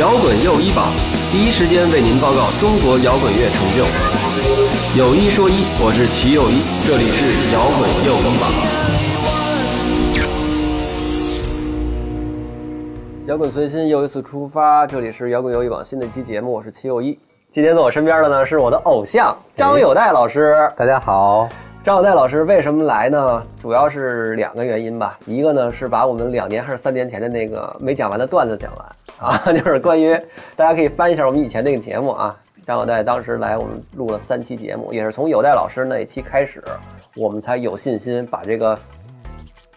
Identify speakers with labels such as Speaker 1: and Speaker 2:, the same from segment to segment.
Speaker 1: 摇滚又一榜，第一时间为您报告中国摇滚乐成就。有一说一，我是齐又一，这里是摇滚又一榜。摇滚随心又一次出发，这里是摇滚又一榜新的一期节目，我是齐又一。今天在我身边的呢是我的偶像张友代老师。
Speaker 2: 大家好，
Speaker 1: 张小戴老师为什么来呢？主要是两个原因吧。一个呢是把我们两年还是三年前的那个没讲完的段子讲完啊，就是关于大家可以翻一下我们以前那个节目啊。张小戴当时来我们录了三期节目，也是从有戴老师那一期开始，我们才有信心把这个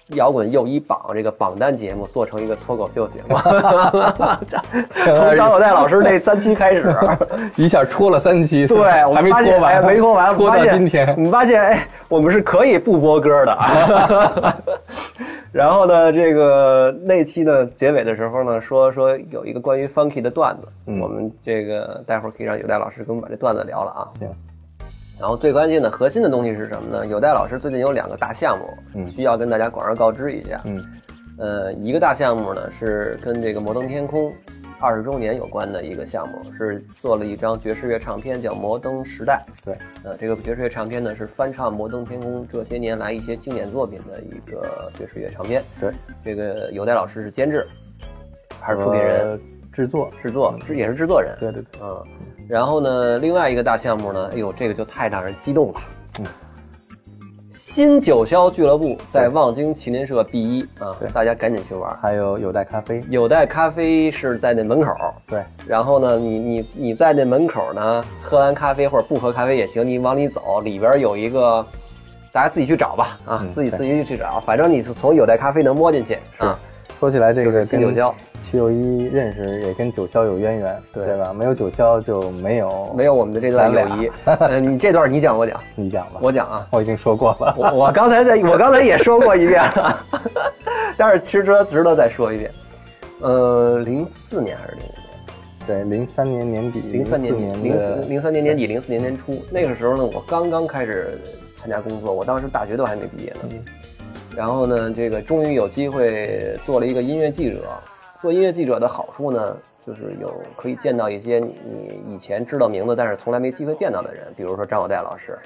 Speaker 1: 摇滚又一榜这个榜单节目做成一个脱口秀节目。从张友代老师那 三期开始，
Speaker 2: 一下拖了三期，
Speaker 1: 对，我
Speaker 2: 还没
Speaker 1: 们发现
Speaker 2: 拖完，
Speaker 1: 哎没拖完，
Speaker 2: 拖到今天
Speaker 1: 我。们发现，哎，我们是可以不播歌的。然后呢，这个那期的结尾的时候呢，说说有一个关于 funky 的段子，
Speaker 2: 嗯
Speaker 1: 我们这个待会儿可以让有代老师跟我们把这段子聊了啊。
Speaker 2: 行。
Speaker 1: 然后最关键的核心的东西是什么呢？有代老师最近有两个大项目，
Speaker 2: 嗯
Speaker 1: 需要跟大家广而告知一下。
Speaker 2: 嗯
Speaker 1: 呃，一个大项目呢是跟这个摩登天空二十周年有关的一个项目，是做了一张爵士乐唱片，叫《摩登时代》。
Speaker 2: 对，
Speaker 1: 呃，这个爵士乐唱片呢是翻唱摩登天空这些年来一些经典作品的一个爵士乐唱片。
Speaker 2: 对，
Speaker 1: 这个有代老师是监制，还是出品人、
Speaker 2: 呃制作，
Speaker 1: 制作，这也是制作人。
Speaker 2: 对对对，
Speaker 1: 嗯，然后呢，另外一个大项目呢，哎呦，这个就太让人激动了。
Speaker 2: 嗯，
Speaker 1: 新九霄俱乐部在望京麒麟社 B 一啊
Speaker 2: 对，
Speaker 1: 大家赶紧去玩。
Speaker 2: 还有有待咖啡，
Speaker 1: 有代咖啡是在那门口，
Speaker 2: 对，
Speaker 1: 然后呢，你你你在那门口呢，喝完咖啡或者不喝咖啡也行，你往里走，里边有一个，大家自己去找吧，啊，
Speaker 2: 嗯
Speaker 1: 自己自己去找，反正你是从有代咖啡能摸进去啊，
Speaker 2: 说起来这
Speaker 1: 就是
Speaker 2: 个跟
Speaker 1: 新九霄
Speaker 2: 七六一认识也跟九霄有渊源，
Speaker 1: 对
Speaker 2: 对吧？没有九霄就没有
Speaker 1: 没有我们的这段友谊。呃，你这段你讲我讲，
Speaker 2: 你讲吧，
Speaker 1: 我讲啊，
Speaker 2: 我已经说过了，
Speaker 1: 我我刚才在，我刚才也说过一遍了，但是其实值得值得再说一遍。呃，零四年还是零五年？
Speaker 2: 对，零三年年底，
Speaker 1: 零三年
Speaker 2: 年
Speaker 1: 零四
Speaker 2: 的
Speaker 1: 零三年年底，零四年年初，那个时候呢，我刚刚开始参加工作，我当时大学都还没毕业呢。然后呢，这个终于有机会做了一个音乐记者。做音乐记者的好处呢，就是有可以见到一些你你以前知道名字，但是从来没机会见到的人，比如说张小戴老师。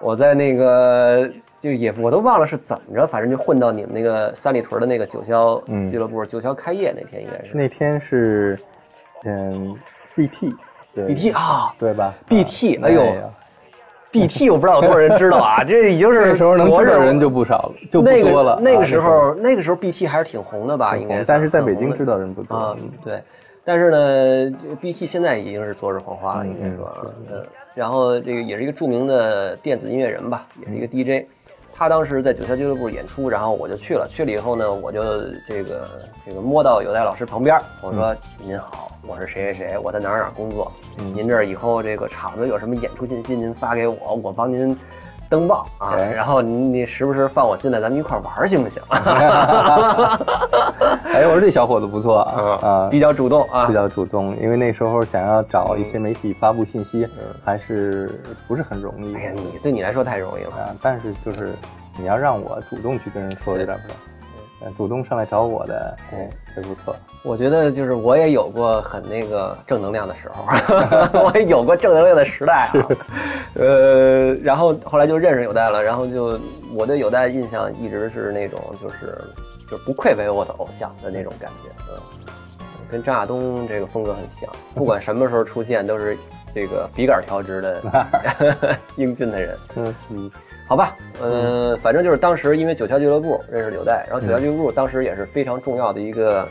Speaker 1: 我在那个就也我都忘了是怎么着，反正就混到你们那个三里屯的那个九霄
Speaker 2: 嗯
Speaker 1: 俱乐部，九霄开业那天应该是
Speaker 2: 那天是嗯 BT，对
Speaker 1: BT 啊
Speaker 2: 对吧
Speaker 1: BT
Speaker 2: 啊
Speaker 1: 哎呦
Speaker 2: 呀
Speaker 1: BT 我不知道有多少人知道啊，这已经是
Speaker 2: 那时候能知道的人就不少了，就不多了。
Speaker 1: 那个
Speaker 2: 啊
Speaker 1: 时候，那个时候 BT 还是挺红的吧？应该，
Speaker 2: 但是在北京知道人不多
Speaker 1: 啊
Speaker 2: 嗯，
Speaker 1: 对。但是呢，BT 现在已经是昨日黄花了，
Speaker 2: 嗯
Speaker 1: 应该说啊，嗯。然后这个也是一个著名的电子音乐人吧，也是一个 DJ。他当时在九霄俱乐部演出，然后我就去了。去了以后呢，我就这个这个摸到有代老师旁边，我说：“您好，我是谁谁谁，我在哪儿哪儿工作。
Speaker 2: 嗯
Speaker 1: 您这儿以后这个场子有什么演出信息，您发给我，我帮您登报啊。
Speaker 2: 哎
Speaker 1: 然后你你时不时放我进来，咱们一块儿玩儿行不行？
Speaker 2: 哎，我说这小伙子不错啊，啊，
Speaker 1: 比较主动啊，
Speaker 2: 比较主动，因为那时候想要找一些媒体发布信息，
Speaker 1: 嗯
Speaker 2: 还是不是很容易
Speaker 1: 哎呀，你对你来说太容易了。
Speaker 2: 啊。但是就是你要让我主动去跟人说，有点不知道。呃主动上来找我的，哎，真不错。
Speaker 1: 我觉得就是我也有过很那个正能量的时候，我也有过正能量的时代啊。呃，然后后来就认识有代了，然后就我对有代印象一直是那种就是就不愧为我的偶像的那种感觉，嗯，跟张亚东这个风格很像，不管什么时候出现都是这个笔杆调直的 英俊的人。
Speaker 2: 嗯嗯，
Speaker 1: 好吧，呃，反正就是当时因为九霄俱乐部认识柳代，然后九霄俱乐部当时也是非常重要的一个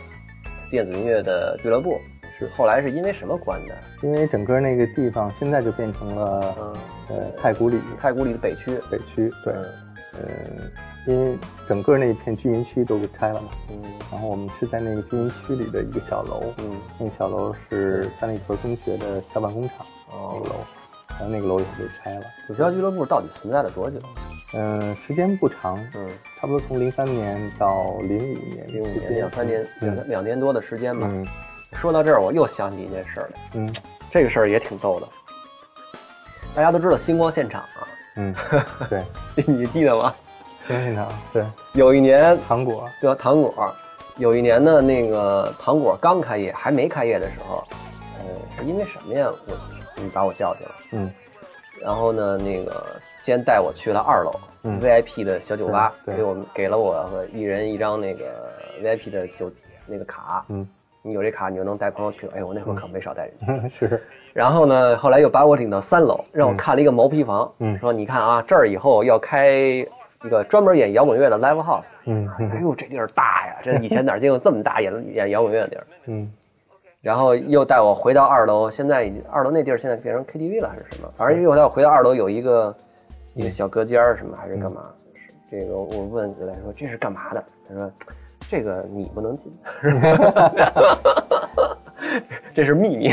Speaker 1: 电子音乐的俱乐部，是后来是因为什么关的？
Speaker 2: 因为整个那个地方现在就变成了
Speaker 1: 嗯，
Speaker 2: 呃太古里。
Speaker 1: 太古里的北区，
Speaker 2: 北区，对，
Speaker 1: 嗯。
Speaker 2: 嗯，因为整个那一片居民区都给拆了嘛，
Speaker 1: 嗯。
Speaker 2: 然后我们是在那个居民区里的一个小楼，
Speaker 1: 嗯，
Speaker 2: 那个小楼是三里屯中学的校办工厂
Speaker 1: 哦
Speaker 2: 那个楼，然后那个楼也被拆了。
Speaker 1: 九霄俱乐部到底存在了多久？
Speaker 2: 嗯，时间不长，
Speaker 1: 嗯，
Speaker 2: 差不多从零三年到零五年，
Speaker 1: 零五年两三年两
Speaker 2: 嗯
Speaker 1: 两年多的时间吧。
Speaker 2: 嗯
Speaker 1: 说到这儿，我又想起一件事儿来，
Speaker 2: 嗯
Speaker 1: 这个事儿也挺逗的。大家都知道星光现场啊，
Speaker 2: 嗯，对，
Speaker 1: 你记得吗？
Speaker 2: 星光现场对
Speaker 1: 有一年
Speaker 2: 糖果，
Speaker 1: 对吧？糖果有一年呢，那个糖果刚开业，还没开业的时候，呃，是因为什么呀？我你把我叫去了，
Speaker 2: 嗯
Speaker 1: 然后呢，那个先带我去了二楼、
Speaker 2: 嗯
Speaker 1: VIP 的小酒吧，给我们给了我和一人一张那个 VIP 的酒那个卡，
Speaker 2: 嗯，
Speaker 1: 你有这卡你就能带朋友去。哎呦，我那会儿可没少带人去。
Speaker 2: 是，
Speaker 1: 然后呢，后来又把我领到三楼，让我看了一个毛坯房，
Speaker 2: 嗯
Speaker 1: 说你看啊，这儿以后要开一个专门演摇滚乐的 live house。
Speaker 2: 嗯嗯
Speaker 1: 哎呦，这地儿大呀！这以前哪儿见过这么大演演摇滚乐的地儿？
Speaker 2: 嗯
Speaker 1: 然后又带我回到二楼，现在已经二楼那地儿现在变成 KTV 了还是什么？反正又带我回到二楼，有一个一个小隔间儿什么还是干嘛？是这个我问格莱说这是干嘛的？他说这个你不能进，这是秘密。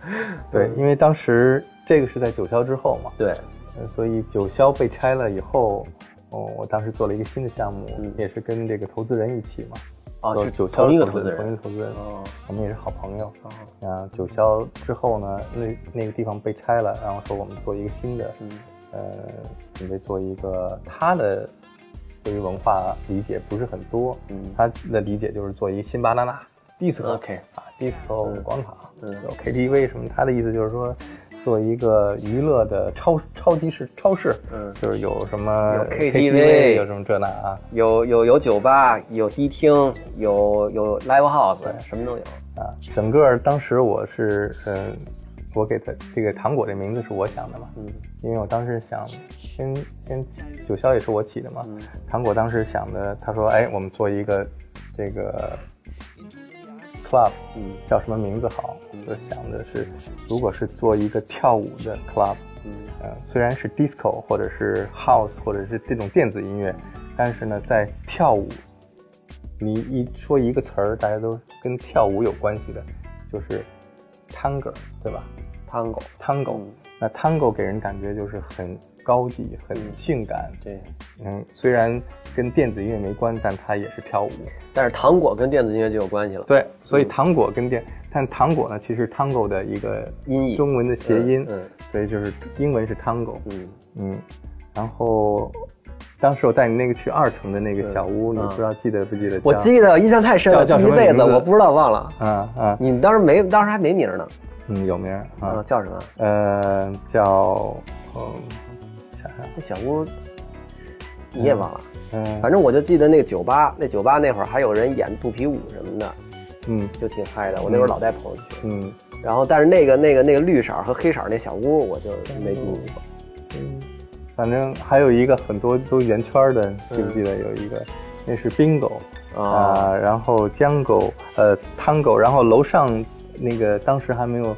Speaker 2: 对，因为当时这个是在九霄之后嘛，
Speaker 1: 对，
Speaker 2: 呃所以九霄被拆了以后，哦，我当时做了一个新的项目，
Speaker 1: 嗯
Speaker 2: 也是跟这个投资人一起嘛，
Speaker 1: 哦，是
Speaker 2: 九霄
Speaker 1: 同一个
Speaker 2: 投
Speaker 1: 投资人
Speaker 2: 同一个投资人，
Speaker 1: 哦。
Speaker 2: 我们也是好朋友。
Speaker 1: 哦，
Speaker 2: 啊，九霄之后呢，那那个地方被拆了，然后说我们做一个新的，
Speaker 1: 嗯
Speaker 2: 呃，准备做一个他的对于文化理解不是很多，
Speaker 1: 嗯。
Speaker 2: 他的理解就是做一个新巴拿纳 disco
Speaker 1: OK
Speaker 2: 啊，disco
Speaker 1: 嗯
Speaker 2: 广场，
Speaker 1: 嗯。
Speaker 2: 有 KTV 什么，他的意思就是说做一个娱乐的超超级市超市，
Speaker 1: 嗯，
Speaker 2: 就是有什么
Speaker 1: 有 KTV，KTV
Speaker 2: 有什么这那啊。
Speaker 1: 有有有酒吧，有迪厅，有有 live house，
Speaker 2: 对。
Speaker 1: 什么都有。
Speaker 2: 啊，整个当时我是嗯、我给他这个糖果这名字是我想的嘛，
Speaker 1: 嗯。
Speaker 2: 因为我当时想先先九霄也是我起的嘛，
Speaker 1: 嗯。
Speaker 2: 糖果当时想的，他说哎，我们做一个这个 club，
Speaker 1: 嗯
Speaker 2: 叫什么名字好？就想的是，如果是做一个跳舞的 club，
Speaker 1: 嗯
Speaker 2: 呃，虽然是 disco 或者是 house 或者是这种电子音乐，但是呢，在跳舞，你一说一个词儿，大家都跟跳舞有关系的，就是 tango，对吧，Tango，？tango，、
Speaker 1: 嗯
Speaker 2: 那 tango 给人感觉就是很高级、很性感。
Speaker 1: 对。
Speaker 2: 嗯，虽然跟电子音乐没关，但它也是跳舞。
Speaker 1: 但是糖果跟电子音乐就有关系了。
Speaker 2: 对，所以糖果跟电，但糖果呢，其实 tango 的一个
Speaker 1: 音译
Speaker 2: 中文的谐音，
Speaker 1: 嗯
Speaker 2: 所以就是英文是 tango。
Speaker 1: 嗯
Speaker 2: 嗯，然后当时我带你那个去二层的那个小屋，
Speaker 1: 嗯
Speaker 2: 你不知道记得不记得？
Speaker 1: 我记得印象太深了，
Speaker 2: 叫
Speaker 1: 一辈子，我不知道忘了。
Speaker 2: 啊啊
Speaker 1: 你当时没，当时还没名呢。
Speaker 2: 嗯有名儿
Speaker 1: 啊，
Speaker 2: 啊，
Speaker 1: 叫什么？
Speaker 2: 呃叫嗯
Speaker 1: 那小屋你也忘了。
Speaker 2: 嗯
Speaker 1: 反正我就记得那个酒吧，那酒吧那会儿还有人演肚皮舞什么的，
Speaker 2: 嗯
Speaker 1: 就挺嗨的。我那会儿老带朋友去。
Speaker 2: 嗯
Speaker 1: 然后，但是那个那个那个绿色和黑色那小屋，我就没进去过。
Speaker 2: 嗯，反正还有一个很多都圆圈的，记不记得有一个？那是 bingo
Speaker 1: 啊，
Speaker 2: 啊，然后 jungle 呃 tango，然后楼上那个当时还没有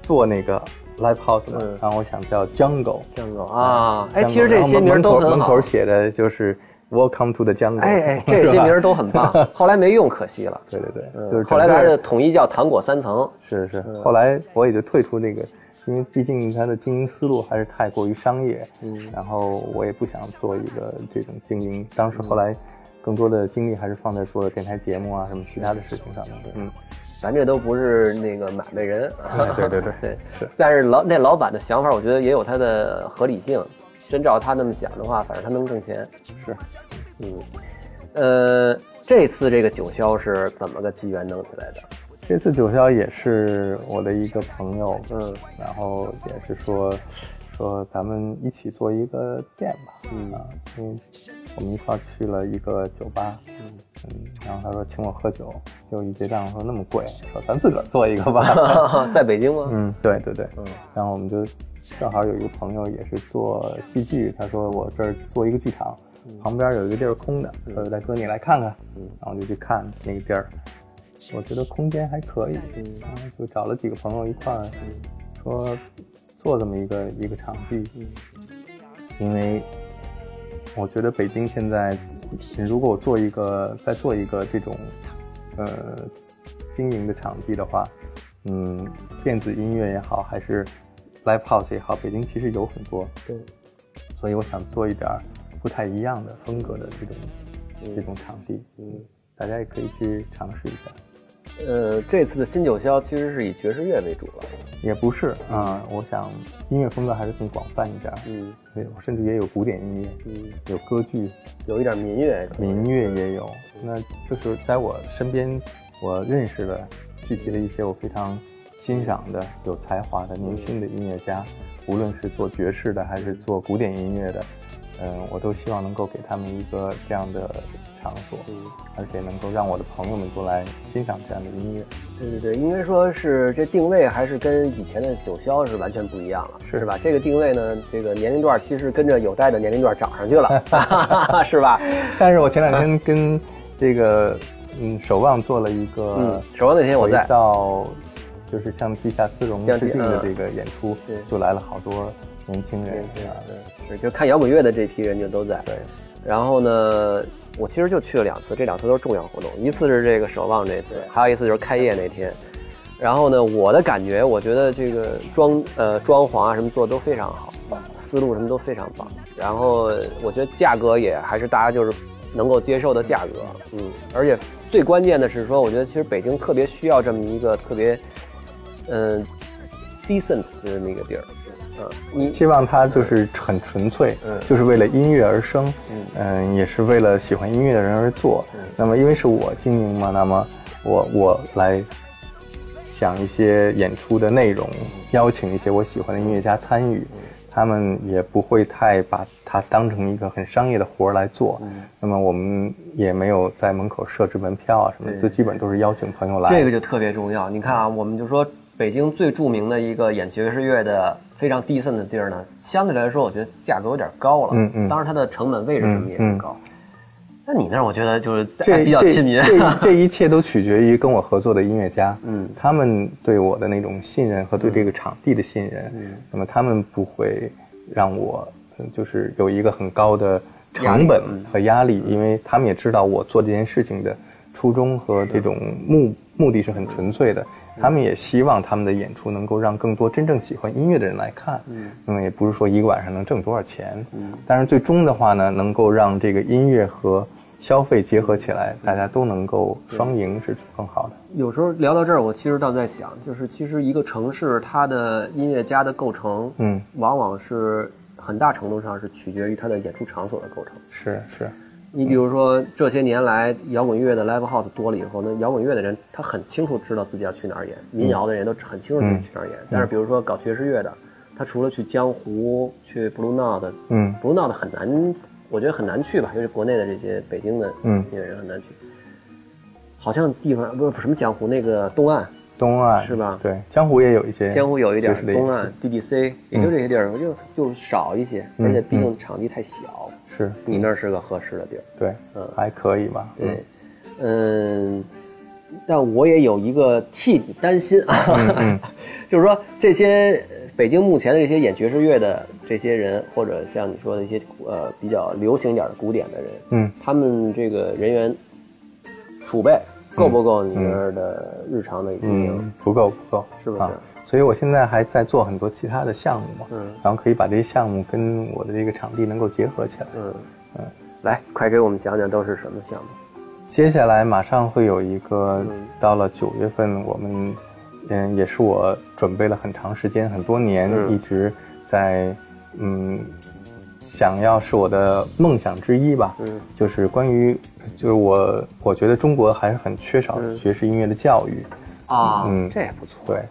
Speaker 2: 做那个 live house 呢，
Speaker 1: 嗯
Speaker 2: 然后我想叫 jungle。
Speaker 1: ，jungle，啊，哎其实这些名儿都很好
Speaker 2: 门口。写的就是 Welcome to the jungle。
Speaker 1: 哎哎，这些名儿都很棒，后来没用，可惜了。
Speaker 2: 对对对，
Speaker 1: 嗯
Speaker 2: 就是
Speaker 1: 后来
Speaker 2: 整个
Speaker 1: 他就统一叫糖果三层。
Speaker 2: 是是，后来我也就退出那个，因为毕竟它的经营思路还是太过于商业，
Speaker 1: 嗯
Speaker 2: 然后我也不想做一个这种经营。当时后来更多的精力还是放在做电台节目啊什么其他的事情上面。嗯，
Speaker 1: 咱这都不是那个买卖人，
Speaker 2: 对对对
Speaker 1: 对
Speaker 2: 是。
Speaker 1: 但是老那老板的想法，我觉得也有他的合理性。真照他那么想的话，反正他能挣钱。
Speaker 2: 是，
Speaker 1: 嗯，呃，这次这个九霄是怎么个机缘弄起来的？
Speaker 2: 这次九霄也是我的一个朋友，
Speaker 1: 嗯
Speaker 2: 然后也是说说咱们一起做一个店吧，
Speaker 1: 嗯。
Speaker 2: 啊，因为我们一块儿去了一个酒吧，
Speaker 1: 嗯。
Speaker 2: 嗯，然后他说请我喝酒，结果一结账说那么贵，说咱自个儿做一个吧，
Speaker 1: 在北京吗？
Speaker 2: 嗯，对对对，
Speaker 1: 嗯。
Speaker 2: 然后我们就正好有一个朋友也是做戏剧，他说我这儿做一个剧场，旁边有一个地儿空的，说大哥你来看看，
Speaker 1: 嗯。
Speaker 2: 然后就去看那个地儿，我觉得空间还可以，
Speaker 1: 嗯。
Speaker 2: 然后就找了几个朋友一块儿，说做这么一个一个场地，
Speaker 1: 嗯
Speaker 2: 因为我觉得北京现在，如果我做一个再做一个这种呃经营的场地的话，嗯，电子音乐也好，还是 live house 也好，北京其实有很多，
Speaker 1: 对，
Speaker 2: 所以我想做一点儿不太一样的风格的这种、
Speaker 1: 嗯
Speaker 2: 这种场地，
Speaker 1: 嗯，
Speaker 2: 大家也可以去尝试一下。
Speaker 1: 呃，这次的新九霄其实是以爵士乐为主了。
Speaker 2: 也不是啊，我想音乐风格还是更广泛一点，
Speaker 1: 嗯，
Speaker 2: 对，甚至也有古典音乐，
Speaker 1: 嗯，
Speaker 2: 有歌剧，
Speaker 1: 有一点民乐，
Speaker 2: 民乐也有。那就是在我身边，我认识的聚集了一些我非常欣赏的、有才华的年轻的音乐家，无论是做爵士的还是做古典音乐的，嗯，我都希望能够给他们一个这样的场所，而且能够让我的朋友们都来欣赏这样的音乐。
Speaker 1: 对对对，应该说是这定位还是跟以前的九霄是完全不一样了，是吧？这个定位呢，这个年龄段其实跟着有代的年龄段涨上去了，是吧？
Speaker 2: 但是我前两天跟这个嗯守望做了一个，
Speaker 1: 嗯，守望那天我在
Speaker 2: 到，就是向地下丝绒致敬的这个演出，就来了好多年轻人，
Speaker 1: 是就看摇滚乐的这批人就都在。
Speaker 2: 对，
Speaker 1: 然后呢？我其实就去了两次，这两次都是重要活动，一次是这个守望这次，还有一次就是开业那天。然后呢，我的感觉，我觉得这个装呃装潢啊什么做的都非常好，思路什么都非常棒。然后我觉得价格也还是大家就是能够接受的价格，嗯。而且最关键的是说，我觉得其实北京特别需要这么一个特别嗯 decent 的那个地儿。
Speaker 2: 你希望它就是很纯粹，嗯，就是为了音乐而生，嗯，也是为了喜欢音乐的人而做。那么因为是我经营嘛，那么我我来想一些演出的内容，邀请一些我喜欢的音乐家参与，他们也不会太把它当成一个很商业的活儿来做。那么我们也没有在门口设置门票啊什么，就基本都是邀请朋友来。
Speaker 1: 这个就特别重要。你看啊，我们就说北京最著名的一个演爵士乐的。非常低森的地儿呢，相对来说，我觉得价格有点高了。嗯嗯，当然它的成本位置什么也很高。那你那儿，我觉得就是
Speaker 2: 这
Speaker 1: 比较亲民。
Speaker 2: 这这一切都取决于跟我合作的音乐家。嗯，他们对我的那种信任和对这个场地的信任。嗯，那么他们不会让我就是有一个很高的成本和压力，因为他们也知道我做这件事情的初衷和这种目目的是很纯粹的。他们也希望他们的演出能够让更多真正喜欢音乐的人来看，嗯，那么也不是说一个晚上能挣多少钱，嗯，但是最终的话呢，能够让这个音乐和消费结合起来，大家都能够双赢是更好的。
Speaker 1: 有时候聊到这儿，我其实倒在想，就是其实一个城市它的音乐家的构成，嗯，往往是很大程度上是取决于它的演出场所的构成。
Speaker 2: 是是。
Speaker 1: 你比如说，这些年来摇滚乐的 live house 多了以后，那摇滚乐的人他很清楚知道自己要去哪儿演，民谣的人都很清楚自己去哪儿演。但是比如说搞爵士乐的，他除了去江湖、去 Blue Note，嗯，Blue Note 很难，我觉得很难去吧，因为国内的这些北京的音乐人很难去。好像地方不是什么江湖，那个东岸，
Speaker 2: 东岸
Speaker 1: 是吧？
Speaker 2: 对，江湖也有一些，
Speaker 1: 江湖有一点，东岸 DDC，也就这些地儿，就就少一些，而且毕竟场地太小。
Speaker 2: 是
Speaker 1: 你那儿是个合适的地儿，
Speaker 2: 对，嗯，还可以吧，
Speaker 1: 对，嗯，但我也有一个替你担心啊，就是说这些北京目前的这些演爵士乐的这些人，或者像你说的一些呃比较流行点的古典的人，嗯，他们这个人员储备够不够你那儿的日常的经营？
Speaker 2: 不够，不够，
Speaker 1: 是不是？
Speaker 2: 所以我现在还在做很多其他的项目嘛，嗯，然后可以把这些项目跟我的这个场地能够结合起来，嗯。
Speaker 1: 嗯，来，快给我们讲讲都是什么项目。
Speaker 2: 接下来马上会有一个，到了九月份，我们嗯也是我准备了很长时间、很多年一直在嗯想要是我的梦想之一吧，嗯，就是关于就是我我觉得中国还是很缺少爵士音乐的教育
Speaker 1: 啊，嗯，这也不错，
Speaker 2: 对。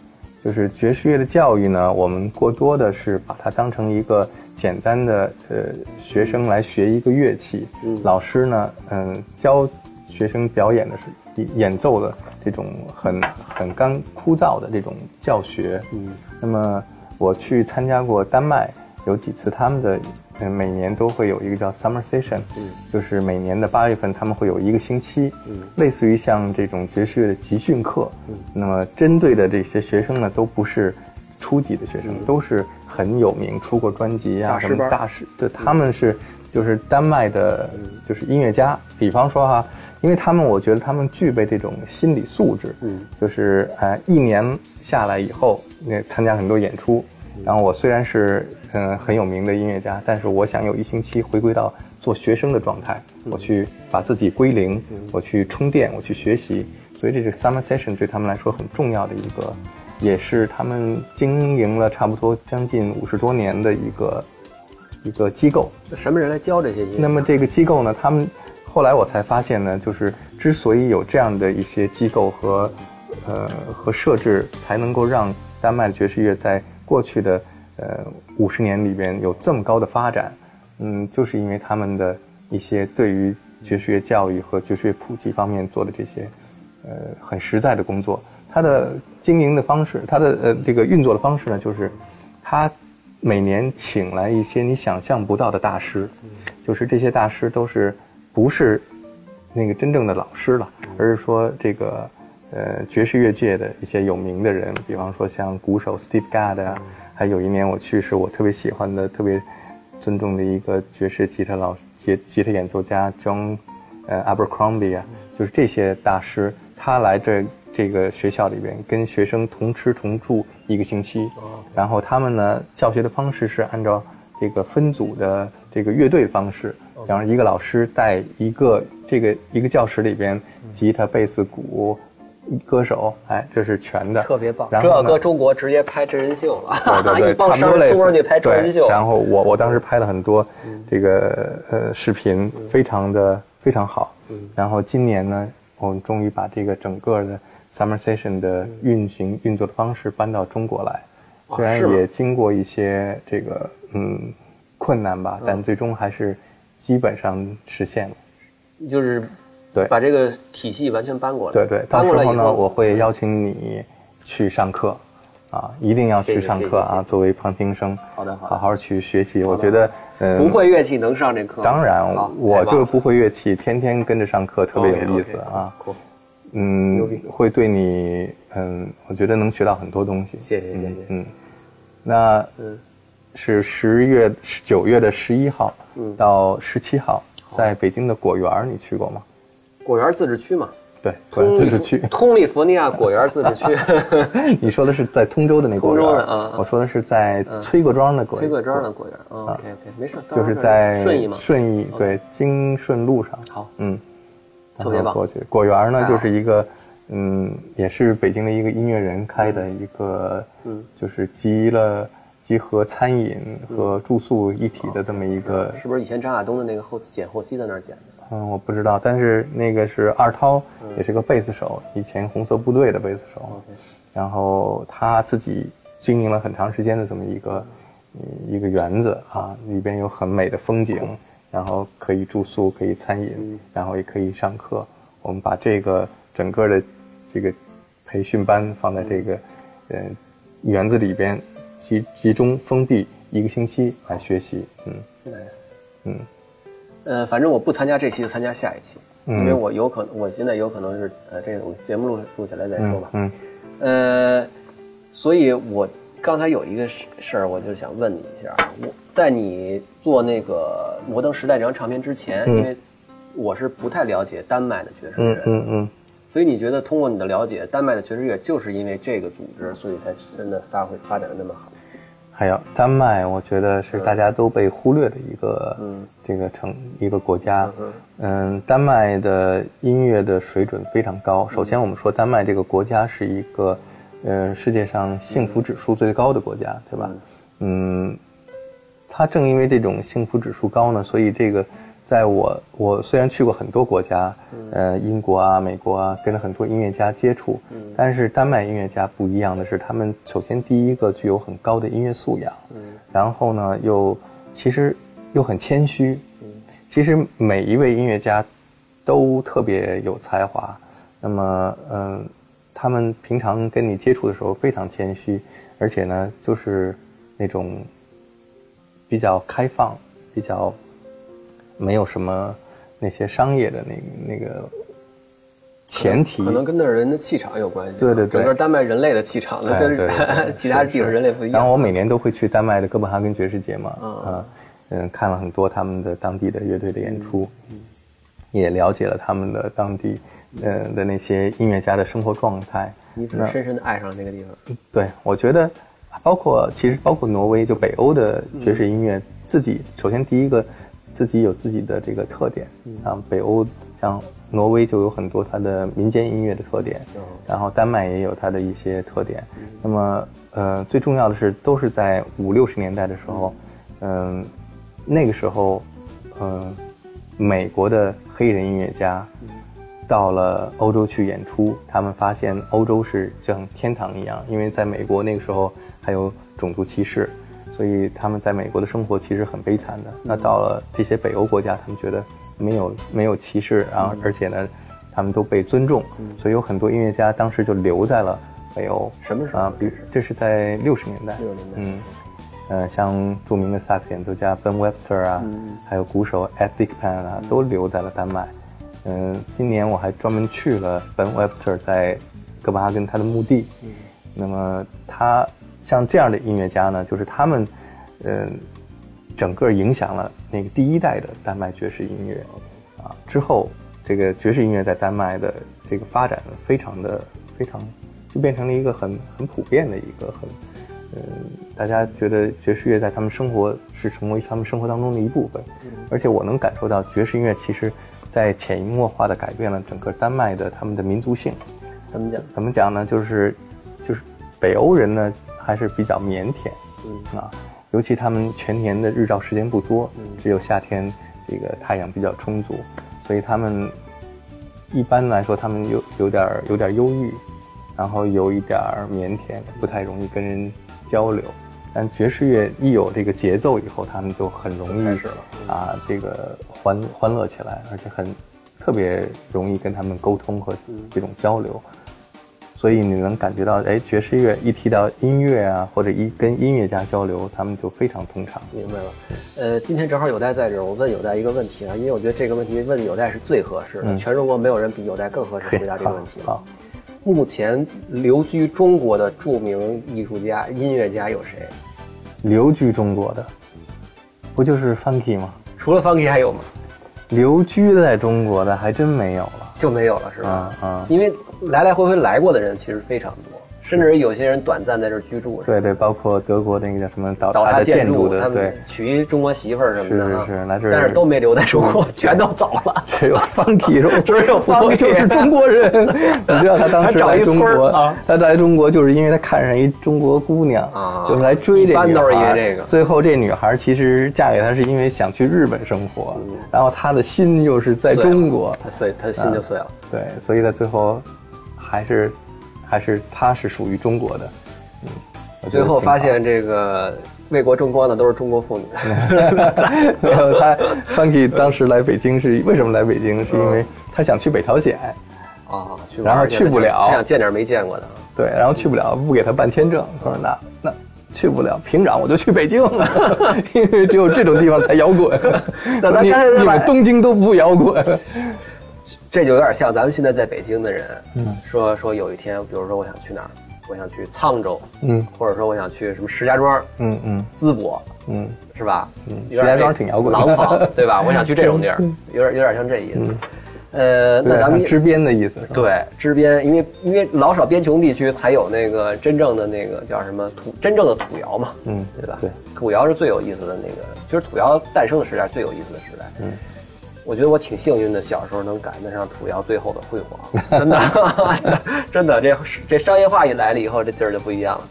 Speaker 2: 就是爵士乐的教育呢，我们过多的是把它当成一个简单的呃学生来学一个乐器，老师呢，嗯，教学生表演的是演奏的这种很很干枯燥的这种教学。嗯，那么我去参加过丹麦有几次他们的。嗯，每年都会有一个叫 Summer Session，嗯，就是每年的八月份，他们会有一个星期，嗯，类似于像这种爵士乐的集训课，嗯，那么针对的这些学生呢，都不是初级的学生，都是很有名、出过专辑啊什么大师，对，他们是就是丹麦的，就是音乐家。比方说哈，因为他们我觉得他们具备这种心理素质，嗯，就是呃一年下来以后，那参加很多演出，然后我虽然是。嗯，很有名的音乐家，但是我想有一星期回归到做学生的状态，我去把自己归零，我去充电，我去学习，所以这是 summer session 对他们来说很重要的一个也是他们经营了差不多将近五十多年的一个一个机构。
Speaker 1: 什么人来教这些音乐？
Speaker 2: 那么这个机构呢，他们后来我才发现呢，就是之所以有这样的一些机构和呃和设置，才能够让丹麦爵士乐在过去的呃五十年里边有这么高的发展，嗯，就是因为他们的一些对于爵士乐教育和爵士乐普及方面做的这些呃很实在的工作。它的经营的方式，它的呃这个运作的方式呢，就是它每年请来一些你想象不到的大师，就是这些大师都是不是那个真正的老师了，而是说这个呃爵士乐界的一些有名的人，比方说像鼓手 Steve Gadd 啊，还有一年我去是我特别喜欢的、特别尊重的一个爵士吉他老吉吉他演奏家 John 呃 Abercrombie 啊，就是这些大师，他来这。这个学校里边跟学生同吃同住一个星期，然后他们呢教学的方式是按照这个分组的这个乐队方式，然后一个老师带一个这个一个教室里边吉他、贝斯、鼓、歌手，哎，这是全的，
Speaker 1: 特别棒。这要搁中国直接拍真人秀了，
Speaker 2: 对对对，
Speaker 1: 一帮商人租上去拍真人秀。
Speaker 2: 然后我我当时拍了很多这个呃视频，非常的非常好。然后今年呢，我们终于把这个整个的。Summer Session 的运行运作的方式搬到中国来，虽然也经过一些这个嗯困难吧，但最终还是基本上实现了。
Speaker 1: 就是
Speaker 2: 对，
Speaker 1: 把这个体系完全搬过来。
Speaker 2: 对对，到时候呢，我会邀请你去上课，啊，一定要去上课啊，作为旁听生，
Speaker 1: 好的，
Speaker 2: 好好去学习。我觉得，嗯，
Speaker 1: 不会乐器能上这课？
Speaker 2: 当然，我就是不会乐器，天天跟着上课，特别有意思啊。嗯，会对你，嗯，我觉得能学到很多东西。
Speaker 1: 谢谢，谢谢。
Speaker 2: 嗯，那嗯，是十月九月的十一号到十七号，在北京的果园，你去过吗？
Speaker 1: 果园自治区嘛。
Speaker 2: 对，果园自治区。
Speaker 1: 通利福尼亚果园自治区。
Speaker 2: 你说的是在通州的那个果园。
Speaker 1: 啊。
Speaker 2: 我说的是在崔各庄的果
Speaker 1: 园。崔各庄的果园。OK OK，没事。
Speaker 2: 就是在
Speaker 1: 顺义嘛。
Speaker 2: 顺义对，京顺路上。
Speaker 1: 好。
Speaker 2: 嗯。
Speaker 1: 特别棒。
Speaker 2: 过去果园呢，就是一个，嗯，也是北京的一个音乐人开的一个，嗯，就是集了集合餐饮和住宿一体的这么一个。
Speaker 1: 是不是以前张亚东的那个后剪后期在那儿剪的？
Speaker 2: 嗯，我不知道，但是那个是二涛，也是个贝斯手，以前红色部队的贝斯手。然后他自己经营了很长时间的这么一个一个园子啊，里边有很美的风景。然后可以住宿，可以餐饮，然后也可以上课。我们把这个整个的这个培训班放在这个呃园子里边，集集中封闭一个星期来学习。嗯
Speaker 1: ，nice。嗯，呃，反正我不参加这期，就参加下一期，因为我有可能，我现在有可能是呃，这种节目录录下来再说吧。
Speaker 2: 嗯，
Speaker 1: 呃，所以我。刚才有一个事事儿，我就想问你一下。我在你做那个摩登时代这张唱片之前，因为我是不太了解丹麦的爵士乐，
Speaker 2: 嗯嗯嗯，
Speaker 1: 所以你觉得通过你的了解，丹麦的爵士乐就是因为这个组织，所以才真的发挥发展的那么好？
Speaker 2: 还有丹麦，我觉得是大家都被忽略的一个这个城一个国家。嗯，丹麦的音乐的水准非常高。首先，我们说丹麦这个国家是一个。呃，世界上幸福指数最高的国家，对吧？嗯，它正因为这种幸福指数高呢，所以这个，在我我虽然去过很多国家，呃，英国啊、美国啊，跟了很多音乐家接触，但是丹麦音乐家不一样的是，他们首先第一个具有很高的音乐素养，然后呢，又其实又很谦虚，其实每一位音乐家都特别有才华，那么嗯。他们平常跟你接触的时候非常谦虚，而且呢，就是那种比较开放、比较没有什么那些商业的那那个前提。
Speaker 1: 可能跟那儿人的气场有关系。
Speaker 2: 对对对，
Speaker 1: 整个丹麦人类的气场呢，跟 其他地方人类不一样。
Speaker 2: 然后我每年都会去丹麦的哥本哈根爵士节嘛，啊，嗯，看了很多他们的当地的乐队的演出，也了解了他们的当地。嗯的那些音乐家的生活状态，
Speaker 1: 你深深的爱上了那个地方。
Speaker 2: 对，我觉得，包括其实包括挪威，就北欧的爵士音乐，自己首先第一个，自己有自己的这个特点。啊。北欧像挪威就有很多它的民间音乐的特点，然后丹麦也有它的一些特点。那么，呃，最重要的是，都是在五六十年代的时候，嗯，那个时候，嗯，美国的黑人音乐家到了欧洲去演出，他们发现欧洲是像天堂一样，因为在美国那个时候还有种族歧视，所以他们在美国的生活其实很悲惨的。那到了这些北欧国家，他们觉得。没有没有歧视，然后而且呢，他们都被尊重，所以有很多音乐家当时就留在了北欧。
Speaker 1: 什么时候啊？
Speaker 2: 比这是在六十年代。
Speaker 1: 六十年代。嗯，
Speaker 2: 呃，像著名的萨克斯演奏家 Ben Webster 啊，还有鼓手 Ed Thigpen 啊，都留在了丹麦。嗯，今年我还专门去了 Ben Webster 在哥本哈根他的墓地。嗯。那么他像这样的音乐家呢，就是他们，嗯。整个影响了那个第一代的丹麦爵士音乐，啊，之后这个爵士音乐在丹麦的这个发展非常的非常，就变成了一个很很普遍的一个很，嗯，大家觉得爵士乐在他们生活是成为他们生活当中的一部分，而且我能感受到爵士音乐其实，在潜移默化的改变了整个丹麦的他们的民族性。
Speaker 1: 怎么讲？
Speaker 2: 怎么讲呢？就是就是北欧人呢还是比较腼腆，嗯啊。尤其他们全年的日照时间不多，只有夏天这个太阳比较充足，所以他们一般来说他们有有点有点忧郁，然后有一点腼腆，不太容易跟人交流。但爵士乐一有这个节奏以后，他们就很容易啊这个欢欢乐起来，而且很特别容易跟他们沟通和这种交流。所以你能感觉到，哎，爵士乐一提到音乐啊，或者一跟音乐家交流，他们就非常通畅。
Speaker 1: 明白了。呃，今天正好有代在这儿，我问有代一个问题啊，因为我觉得这个问题问有代是最合适的，全中国没有人比有代更合适回答 这个问题了。目前留居中国的著名艺术家、音乐家有谁？
Speaker 2: 留居中国的，不就是 Funky 吗？
Speaker 1: 除了 Funky 还有吗？
Speaker 2: 留居在中国的还真没有了，
Speaker 1: 就没有了是吧？嗯，因为。来来回回来过的人其实非常多。甚至有些人短暂在这儿居住，
Speaker 2: 对对，包括德国那个叫什么倒
Speaker 1: 塌的
Speaker 2: 建筑
Speaker 1: 的，
Speaker 2: 对，
Speaker 1: 娶一中国媳妇儿什么
Speaker 2: 的，是是是，来这
Speaker 1: 儿，但是都没留在中国，全都走了。
Speaker 2: 只有 funky，
Speaker 1: 只有 funky
Speaker 2: 就是中国人。你知道他当时来中国，他来中国就是因为他看上一中国姑娘，就是来追这女孩。最后这女孩其实嫁给他是因为想去日本生活，然后他的心又是在中国，
Speaker 1: 他碎，他的心就碎了。
Speaker 2: 对，所以在最后还是。还是他是属于中国的，
Speaker 1: 嗯，最后发现这个为国争光的都是中国妇女。
Speaker 2: 没有他，Funky 当时来北京是为什么来北京？是因为他想去北朝鲜，
Speaker 1: 啊，
Speaker 2: 然后去不了，
Speaker 1: 他想见点没见过的。
Speaker 2: 对，然后去不了，不给他办签证。他说那那去不了平壤，我就去北京了，因为只有这种地方才摇滚。
Speaker 1: 那咱
Speaker 2: 你们东京都不摇滚。
Speaker 1: 这就有点像咱们现在在北京的人，嗯，说说有一天，比如说我想去哪儿，我想去沧州，嗯，或者说我想去什么石家庄，嗯嗯，淄博，嗯，是吧？
Speaker 2: 嗯，石家庄挺摇滚，
Speaker 1: 廊坊，对吧？我想去这种地儿，有点有点像这意思。呃，那咱们
Speaker 2: 支边的意思是，
Speaker 1: 对，支边，因为因为老少边穷地区才有那个真正的那个叫什么土，真正的土窑嘛，嗯，对吧？
Speaker 2: 对，
Speaker 1: 土窑是最有意思的那个，其实土窑诞生的时代最有意思的时代，嗯。我觉得我挺幸运的，小时候能赶得上土窑最后的辉煌，真的，真的，这这商业化一来了以后，这劲儿就不一样了。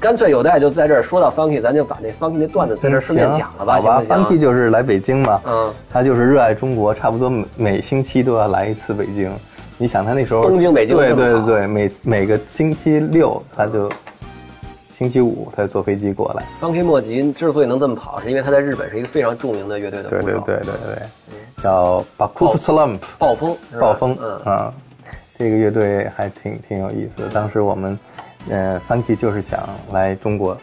Speaker 1: 干脆有待就在这儿说到 Funky，咱就把那 Funky 那段子在这儿顺便讲了吧，
Speaker 2: 行不行？Funky 就是来北京嘛，嗯，他就是热爱中国，差不多每每星期都要来一次北京。你想他那时候
Speaker 1: 东京北京
Speaker 2: 对对对，每每个星期六他就。星期五，他坐飞机过来。
Speaker 1: Funky 莫吉之所以能这么跑，是因为他在日本是一个非常著名的乐队的
Speaker 2: 对对对对对，叫 Baku Slump，
Speaker 1: 暴风，
Speaker 2: 暴风，嗯。啊，这个乐队还挺挺有意思的。当时我们，呃，Funky 就是想来中国。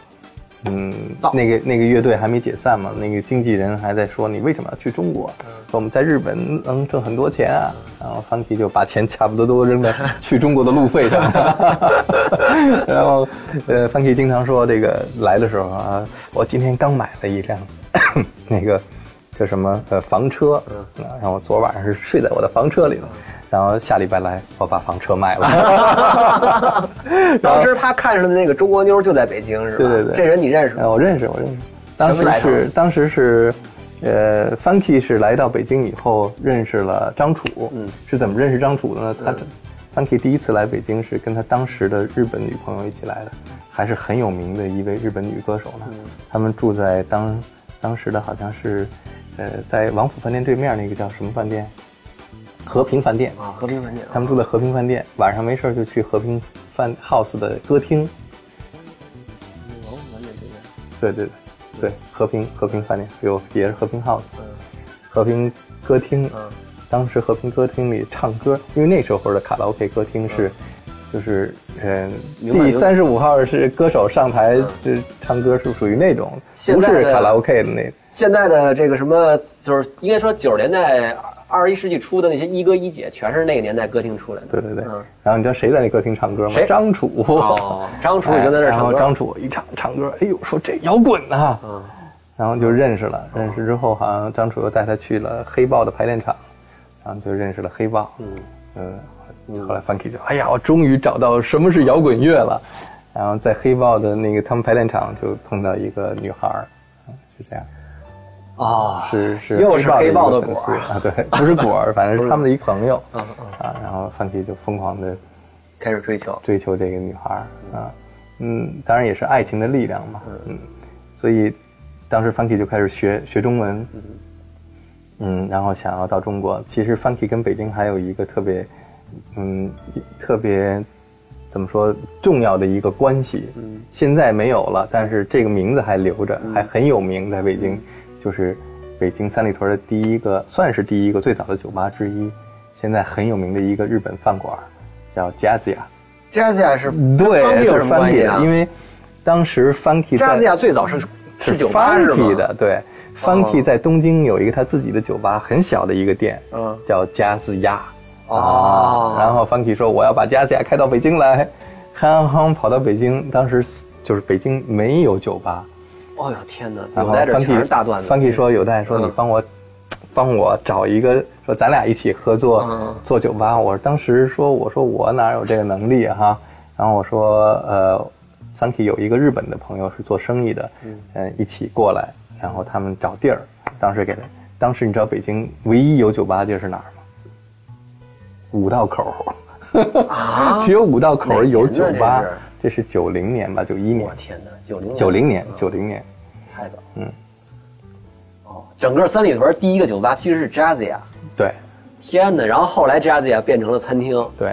Speaker 2: 嗯，那个那个乐队还没解散嘛？那个经纪人还在说你为什么要去中国？说我们在日本能挣很多钱啊。然后方琦就把钱差不多都扔在 去中国的路费上。然后，呃，方琦经常说这个来的时候啊，我今天刚买了一辆 那个叫什么呃房车，嗯，然后昨晚上是睡在我的房车里了。然后下礼拜来，我把房车卖了。
Speaker 1: 当时他看上的那个中国妞就在北京，是吧？
Speaker 2: 对对对，
Speaker 1: 这人你认识吗？
Speaker 2: 我认识，我认识。当时是当时是，呃，Funky 是来到北京以后认识了张楚，
Speaker 1: 嗯，
Speaker 2: 是怎么认识张楚的呢？他
Speaker 1: 嗯
Speaker 2: Funky 第一次来北京是跟他当时的日本女朋友一起来的，还是很有名的一位日本女歌手呢。他们住在当当时的好像是，呃，在王府饭店对面那个叫什么饭店？和平饭店。
Speaker 1: 啊，和平饭店，
Speaker 2: 他们住在和平饭店，晚上没事儿就去和平饭 house 的歌厅。
Speaker 1: 对，
Speaker 2: 对对对，对和平和平饭店有也是和平 house，
Speaker 1: 嗯
Speaker 2: 和平歌厅。
Speaker 1: 嗯
Speaker 2: 当时和平歌厅里唱歌，因为那时候的卡拉 OK 歌厅是，就是嗯，第三十五号是歌手上台就唱歌，是属于那种，不是卡拉 OK 的那。
Speaker 1: 现在的这个什么，就是应该说九十年代、二十一世纪初的那些一哥一姐，全是那个年代歌厅出来的。
Speaker 2: 对对对，
Speaker 1: 嗯
Speaker 2: 然后你知道谁在那歌厅唱歌吗
Speaker 1: 谁？
Speaker 2: 张楚。
Speaker 1: 哦，张楚已经在那儿
Speaker 2: 哎然后
Speaker 1: 唱歌。
Speaker 2: 张楚一唱唱歌，哎呦，说这摇滚呐、
Speaker 1: 嗯
Speaker 2: 然后就认识了。认识之后，好像张楚又带他去了黑豹的排练场，然后就认识了黑豹。
Speaker 1: 嗯
Speaker 2: 嗯，后来 Funky 就，哎呀，我终于找到什么是摇滚乐了。然后在黑豹的那个他们排练场就碰到一个女孩儿，嗯是这样，
Speaker 1: 啊，
Speaker 2: 是是。
Speaker 1: 又是黑豹的
Speaker 2: 粉丝啊，对，不是果儿，反正是他们的一个朋友
Speaker 1: 嗯嗯，
Speaker 2: 啊。然后 Funky 就疯狂的
Speaker 1: 开始追求。
Speaker 2: 追求这个女孩啊，嗯，当然也是爱情的力量嘛，嗯，所以当时 Funky 就开始学学中文，嗯，然后想要到中国。其实 Funky 跟北京还有一个特别，嗯，特别怎么说重要的一个关系，
Speaker 1: 嗯。
Speaker 2: 现在没有了，但是这个名字还留着，还很有名，在北京，就是北京三里屯的第一个，算是第一个最早的酒吧之一，现在很有名的一个日本饭馆，叫 Jazzia。
Speaker 1: Jazzia 是
Speaker 2: 对，是 Funky
Speaker 1: 啊？
Speaker 2: 因为当时 Funky
Speaker 1: Jazzia 最早是是酒吧是
Speaker 2: Funky
Speaker 1: 吗？
Speaker 2: 的，对，Funky 在东京有一个他自己的酒吧，很小的一个店，
Speaker 1: 嗯
Speaker 2: 叫加兹亚。
Speaker 1: 哦
Speaker 2: 啊然后 Funky 说我要把加兹亚开到北京来，憨憨跑到北京，当时就是北京没有酒吧，
Speaker 1: 哦呦天哪，
Speaker 2: 然后
Speaker 1: 有在这全
Speaker 2: Funky
Speaker 1: 是大段子。
Speaker 2: Funky 说有代说
Speaker 1: 嗯
Speaker 2: 你帮我，帮我找一个，说咱俩一起合作
Speaker 1: 嗯
Speaker 2: 做酒吧。我当时说我说我哪有这个能力啊哈，然后我说呃，Funky 有一个日本的朋友是做生意的，嗯，一起过来，然后他们找地儿，当时给他，当时你知道北京唯一有酒吧的地儿是哪儿吗？五道口。
Speaker 1: 啊
Speaker 2: 只有五道口有酒吧这是九零年吧，九一年
Speaker 1: 我，天哪，九零
Speaker 2: 九零年，九零年，
Speaker 1: 太早。
Speaker 2: 嗯，
Speaker 1: 哦，整个三里屯第一个酒吧其实是 Jazzia。
Speaker 2: 对。
Speaker 1: 天哪！然后后来 Jazzia 变成了餐厅。
Speaker 2: 对，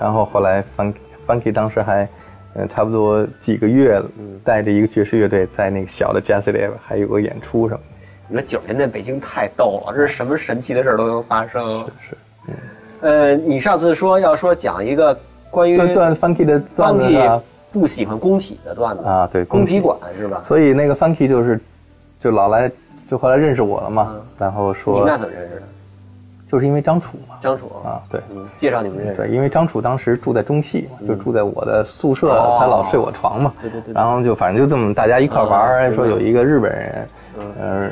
Speaker 2: 然后后来 Funky Funky 当时还，呃，差不多几个月，带着一个爵士乐队在那个小的 Jazz 里还有个演出什么。
Speaker 1: 你说九十年代北京太逗了，这是什么神奇的事儿都能发生。
Speaker 2: 是，
Speaker 1: 呃，你上次说要说讲一个关于
Speaker 2: 段段 Funky 的段子啊
Speaker 1: 不喜欢工体的段子。
Speaker 2: 啊对
Speaker 1: 工体。馆是吧？
Speaker 2: 所以那个 Funky 就是，就老来，就后来认识我了嘛，
Speaker 1: 嗯。
Speaker 2: 然后说
Speaker 1: 你
Speaker 2: 说
Speaker 1: 们俩怎么认识的？
Speaker 2: 就是因为张楚嘛，
Speaker 1: 张楚
Speaker 2: 啊，对。
Speaker 1: 嗯，介绍你们认识。
Speaker 2: 对，因为张楚当时住在中戏嘛，就住在我的宿舍，
Speaker 1: 哦。
Speaker 2: 他老睡我床嘛。
Speaker 1: 对对对对。
Speaker 2: 然后就反正就这么大家一块玩说有一个日本人，
Speaker 1: 嗯。
Speaker 2: 呃，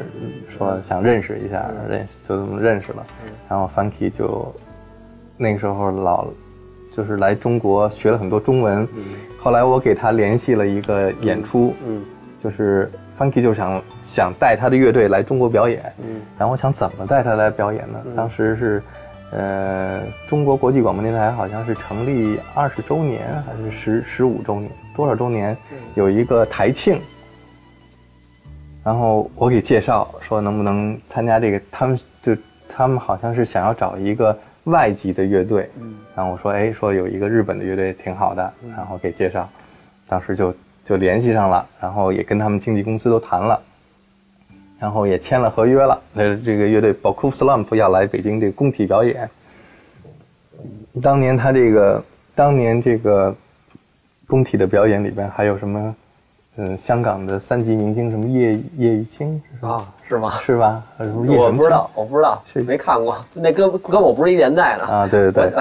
Speaker 2: 说想认识一下，认识就这么认识了。
Speaker 1: 嗯。
Speaker 2: 然后 Funky 就那个时候老就是来中国学了很多中文，后来我给他联系了一个演出，
Speaker 1: 嗯
Speaker 2: 就是 Funky 就想想带他的乐队来中国表演，
Speaker 1: 嗯。
Speaker 2: 然后我想怎么带他来表演呢？当时是，呃，中国国际广播电台好像是成立二十周年还是十十五周年，多少周年？有一个台庆，然后我给介绍说能不能参加这个，他们就他们好像是想要找一个外籍的乐队，然后我说哎，说有一个日本的乐队挺好的，然后给介绍，当时就就联系上了，然后也跟他们经纪公司都谈了。然后也签了合约了。那，这个乐队 Boku Slump 要来北京这个工体表演。当年他这个，当年这个工体的表演里边还有什么？呃，香港的三级明星什么叶叶玉卿是吧？
Speaker 1: 啊，是吗？
Speaker 2: 是吧？
Speaker 1: 我不知道，我不知道，
Speaker 2: 是
Speaker 1: 没看过，那跟跟我不是一年代的。
Speaker 2: 啊？对对对。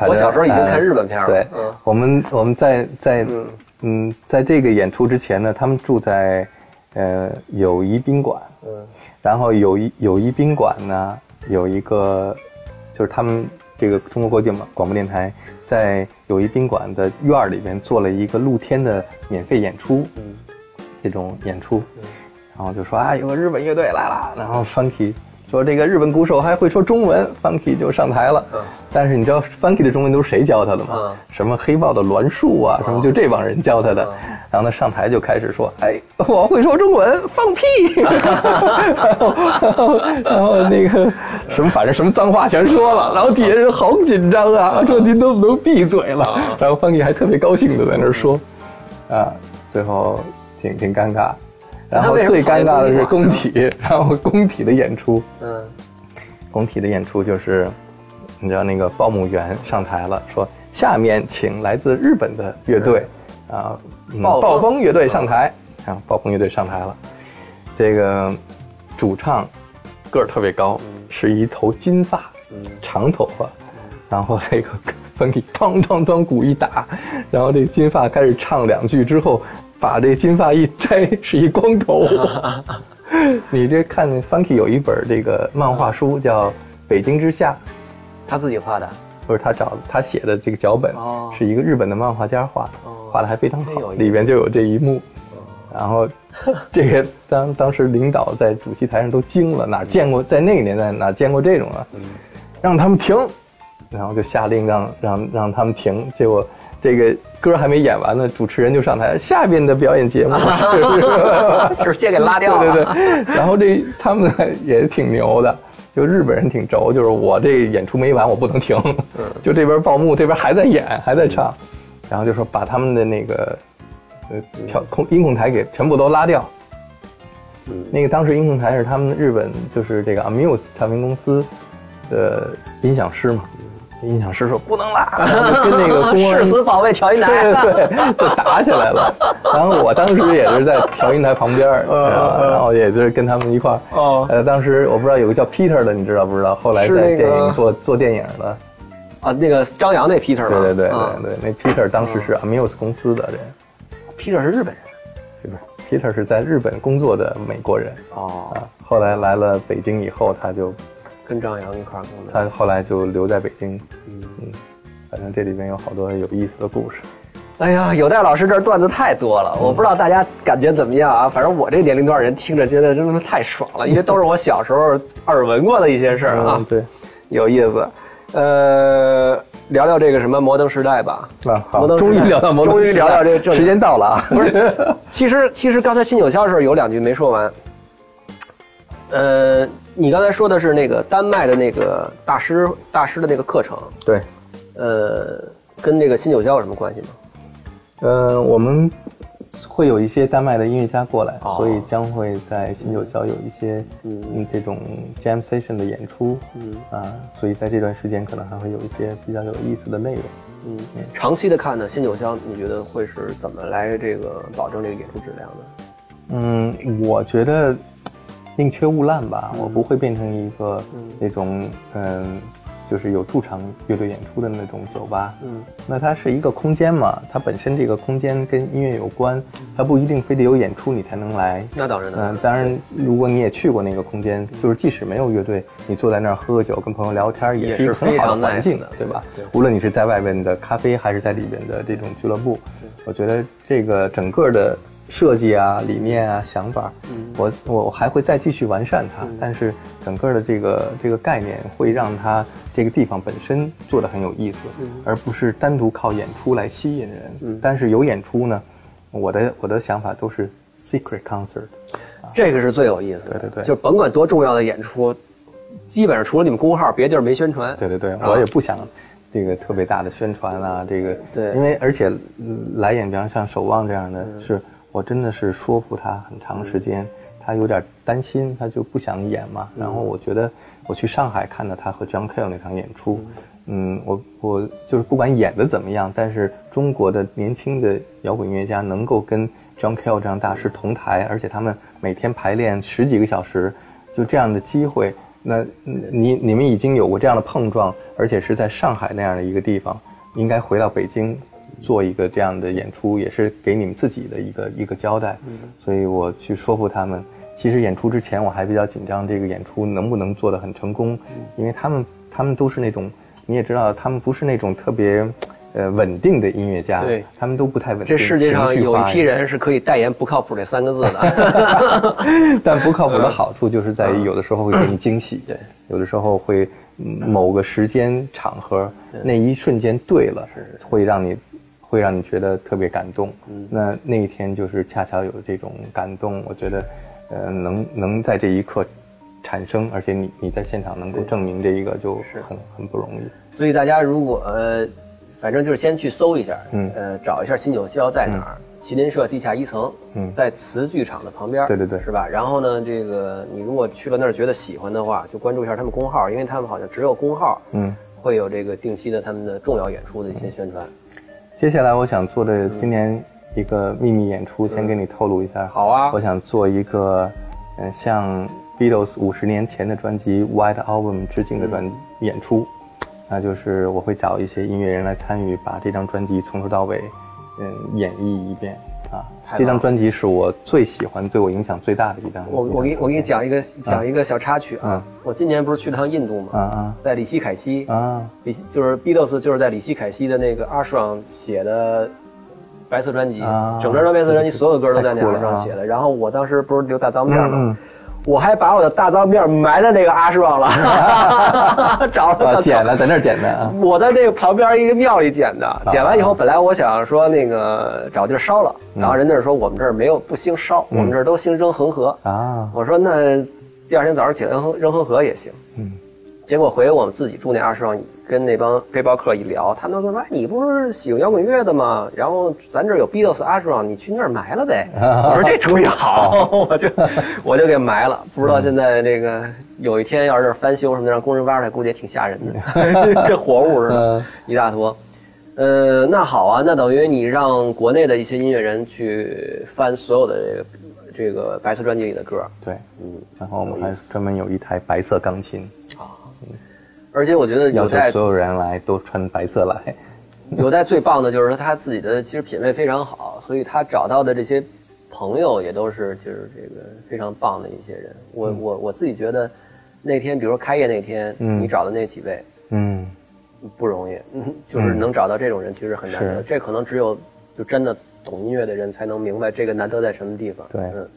Speaker 1: 我我小时候已经看日本片了。
Speaker 2: 对，
Speaker 1: 嗯
Speaker 2: 我们我们在在
Speaker 1: 嗯
Speaker 2: 嗯，在这个演出之前呢，他们住在呃友谊宾馆，
Speaker 1: 嗯
Speaker 2: 然后友谊友谊宾馆呢有一个，就是他们这个中国国际广播电台在友谊宾馆的院儿里边做了一个露天的免费演出，
Speaker 1: 嗯
Speaker 2: 这种演出，然后就说啊，有个日本乐队来了，然后 Funky 说这个日本鼓手还会说中文，Funky 就上台了。
Speaker 1: 嗯
Speaker 2: 但是你知道 Funky 的中文都是谁教他的吗？
Speaker 1: 嗯
Speaker 2: 什么黑豹的栾树啊，什么就这帮人教他的。
Speaker 1: 嗯
Speaker 2: 然后他上台就开始说：“哎，我会说中文，放屁！”然后然后然后那个什么，反正什么脏话全说了。然后底下人好紧张啊，说您能不能闭嘴了？然后 Funky 还特别高兴的在那儿说：“啊，最后挺挺尴尬。”然后最尴尬的是工体，然后工体的演出，
Speaker 1: 嗯。
Speaker 2: 工体的演出就是，你知道那个报幕员上台了，说下面请来自日本的乐队，啊、嗯
Speaker 1: 暴风
Speaker 2: 暴风乐队上台，然后暴风乐队上台了，这个主唱个儿特别高，是一头金发，长头发，然后这个 风里当当当鼓一打，然后这金发开始唱两句之后，把这金发一摘，是一光头。你这看 Funky 有一本这个漫画书叫《北京之夏》，
Speaker 1: 他自己画的，
Speaker 2: 不是他找他写的这个脚本，
Speaker 1: 哦
Speaker 2: 是一个日本的漫画家画的，
Speaker 1: 哦
Speaker 2: 画的还非常好，里边就有这一幕。然后，这个当当时领导在主席台上都惊了，哪见过在那个年代哪见过这种啊？让他们停，然后就下令让让让他们停。结果这个歌还没演完呢，主持人就上台，下边的表演节目 是
Speaker 1: 直接给拉掉了。
Speaker 2: 对对对，然后这他们也挺牛的，就日本人挺轴，就是我这演出没完，我不能停，就这边报幕，这边还在演，还在唱，然后就说把他们的那个呃调控音控台给全部都拉掉。那个当时音控台是他们日本就是这个 Amuse 唱片公司的音响师嘛，音响师说不能拉，然后跟那个 公安
Speaker 1: 誓死保卫调音台。
Speaker 2: 对对对，就打起来了。然后我当时也是在调音台旁边儿，然后也就是跟他们一块儿。
Speaker 1: 哦
Speaker 2: 呃，当时我不知道有个叫 Peter 的，你知道不知道？后来在电影做做电影的。
Speaker 1: 啊，那个张扬那 Peter 吗？
Speaker 2: 对对对
Speaker 1: 啊
Speaker 2: 对对，那 Peter 当时是 Amuse 公司的人
Speaker 1: ，，Peter 是日本人。
Speaker 2: 是不是？Peter 是在日本工作的美国人
Speaker 1: 哦，
Speaker 2: 啊，后来来了北京以后，他就
Speaker 1: 跟张扬一块儿工作。
Speaker 2: 他后来就留在北京。
Speaker 1: 嗯
Speaker 2: 嗯，反正这里面有好多有意思的故事。
Speaker 1: 哎呀，有戴老师这段子太多了，我不知道大家感觉怎么样啊？反正我这个年龄段人听着觉得真的太爽了，因为都是我小时候耳闻过的一些事儿啊
Speaker 2: 嗯，，对。
Speaker 1: 有意思。呃，聊聊这个什么摩登时代吧。
Speaker 2: 啊，好，终于聊到摩登
Speaker 1: 终于聊到这个正
Speaker 2: 时间到了啊！
Speaker 1: 不是，其实其实刚才新九霄的时候有两句没说完。呃，你刚才说的是那个丹麦的那个大师大师的那个课程，
Speaker 2: 对，
Speaker 1: 呃，跟这个新九霄有什么关系吗？
Speaker 2: 呃，我们会有一些丹麦的音乐家过来，
Speaker 1: 哦
Speaker 2: 所以将会在新九霄有一些
Speaker 1: 嗯
Speaker 2: 嗯这种 jam session 的演出，
Speaker 1: 嗯
Speaker 2: 啊，所以在这段时间可能还会有一些比较有意思的内容。
Speaker 1: 嗯，长期的看呢，新九霄你觉得会是怎么来这个保证这个演出质量呢？
Speaker 2: 嗯，我觉得宁缺毋滥吧，我不会变成一个
Speaker 1: 嗯。
Speaker 2: 那种嗯，就是有驻场乐队演出的那种酒吧。
Speaker 1: 嗯。
Speaker 2: 那它是一个空间嘛，它本身这个空间跟音乐有关，它不一定非得有演出你才能来。
Speaker 1: 那当然了。
Speaker 2: 嗯、
Speaker 1: 的，
Speaker 2: 当然，如果你也去过那个空间，就是即使没有乐队，你坐在那儿喝个酒，跟朋友聊天，
Speaker 1: 也
Speaker 2: 也是很好的环境
Speaker 1: 的，
Speaker 2: 对吧？无论你是在外边的咖啡，还是在里边的这种俱乐部，我觉得这个整个的设计啊、理念啊、想法，
Speaker 1: 嗯
Speaker 2: 我我我还会再继续完善它。但是整个的这个这个概念会让它这个地方本身做的很有意思，而不是单独靠演出来吸引人。
Speaker 1: 嗯
Speaker 2: 但是有演出呢，我的我的想法都是 secret concert。
Speaker 1: 这个是最有意思的。
Speaker 2: 对对对
Speaker 1: 就甭管多重要的演出，基本上除了你们公号，别地儿没宣传。
Speaker 2: 对对对，
Speaker 1: 啊
Speaker 2: 我也不想这个特别大的宣传啊，这个
Speaker 1: 对
Speaker 2: 因为而且嗯来演，比方像守望这样的，是我真的是说服他很长时间，他有点担心，他就不想演嘛。然后我觉得我去上海看到他和 John Cale 那场演出，嗯，我我就是不管演的怎么样，但是中国的年轻的摇滚音乐家能够跟 John Cale 这样大师同台，而且他们每天排练十几个小时，就这样的机会，那嗯你你们已经有过这样的碰撞，而且是在上海那样的一个地方，应该回到北京做一个这样的演出，也是给你们自己的一个一个交代。所以我去说服他们。其实演出之前我还比较紧张，这个演出能不能做得很成功，因为他们他们都是那种你也知道，他们不是那种特别呃稳定的音乐家，
Speaker 1: 对
Speaker 2: 他们都不太稳定。
Speaker 1: 这世界上有一批人是可以代言“不靠谱”这三个字的。
Speaker 2: 但不靠谱的好处就是在于有的时候会给你惊喜，
Speaker 1: 对，
Speaker 2: 有的时候会嗯某个时间场合那一瞬间对了，会让你会让你觉得特别感动。那那一天就是恰巧有这种感动，我觉得呃能能在这一刻产生，而且你你在现场能够证明这一个就很很不容易。
Speaker 1: 所以大家如果呃，反正就是先去搜一下，
Speaker 2: 嗯
Speaker 1: 呃，找一下新九霄在哪儿，麒麟社地下一层，
Speaker 2: 嗯
Speaker 1: 在瓷剧场的旁边，
Speaker 2: 对对对
Speaker 1: 是吧？然后呢，这个你如果去了那儿觉得喜欢的话，就关注一下他们公号，因为他们好像只有公号，
Speaker 2: 嗯，
Speaker 1: 会有这个定期的他们的重要演出的一些宣传。
Speaker 2: 接下来我想做的今年一个秘密演出，先给你透露一下。
Speaker 1: 好啊。
Speaker 2: 我想做一个，嗯，向 Beatles 五十年前的专辑《White Album》致敬的专辑演出，那就是我会找一些音乐人来参与，把这张专辑从头到尾，嗯，演绎一遍这张专辑是我最喜欢、对我影响最大的一张。
Speaker 1: 我我给我给你讲一个讲一个小插曲啊
Speaker 2: 嗯，
Speaker 1: 我今年不是去了趟印度嘛？
Speaker 2: 啊啊
Speaker 1: 在里希凯西
Speaker 2: 啊
Speaker 1: 里希就是 Beatles 就是在里希凯西的那个阿爽写的白色专辑，
Speaker 2: 啊
Speaker 1: 整张白色专辑所有歌都在那阿爽写的。然后我当时不是留大脏辫吗？我还把我的大脏辫埋在那个阿爽了，找了
Speaker 2: 啊，
Speaker 1: 个
Speaker 2: 剪了，在那儿剪的啊。
Speaker 1: 我在那个旁边一个庙里捡的，捡完以后，本来我想说那个找地儿烧了，
Speaker 2: 嗯。
Speaker 1: 然后人那儿说我们这儿没有不兴烧，我们这儿都兴扔恒河。
Speaker 2: 啊，
Speaker 1: 我说那第二天早上起来扔扔恒河也行。
Speaker 2: 嗯，
Speaker 1: 结果回我们自己住那二上，跟那帮背包客一聊，他们都说：“哎，你不是喜欢摇滚乐的吗？然后咱这儿有 Beatles 阿爽，你去那儿埋了呗。”我说这主意好，我就 我就给埋了。不知道现在这个有一天要是翻修什么的，让工人挖出来，估计也挺吓人的，跟活物似的
Speaker 2: 嗯，
Speaker 1: 一大坨。呃，那好啊，那等于你让国内的一些音乐人去翻所有的这个这个白色专辑里的歌，
Speaker 2: 对，
Speaker 1: 嗯，
Speaker 2: 然后我们还专门有一台白色钢琴，
Speaker 1: 而且我觉得
Speaker 2: 要
Speaker 1: 有待
Speaker 2: 求所有人来都穿白色来。
Speaker 1: 有待最棒的就是说他自己的其实品味非常好，所以他找到的这些朋友也都是就是这个非常棒的一些人。我我我自己觉得那天，比如说开业那天，
Speaker 2: 嗯
Speaker 1: 你找的那几位
Speaker 2: 嗯，
Speaker 1: 不容易，嗯，就是能找到这种人其实很难得，
Speaker 2: 是
Speaker 1: 这可能只有就真的懂音乐的人才能明白这个难得在什么地方。
Speaker 2: 对
Speaker 1: 嗯。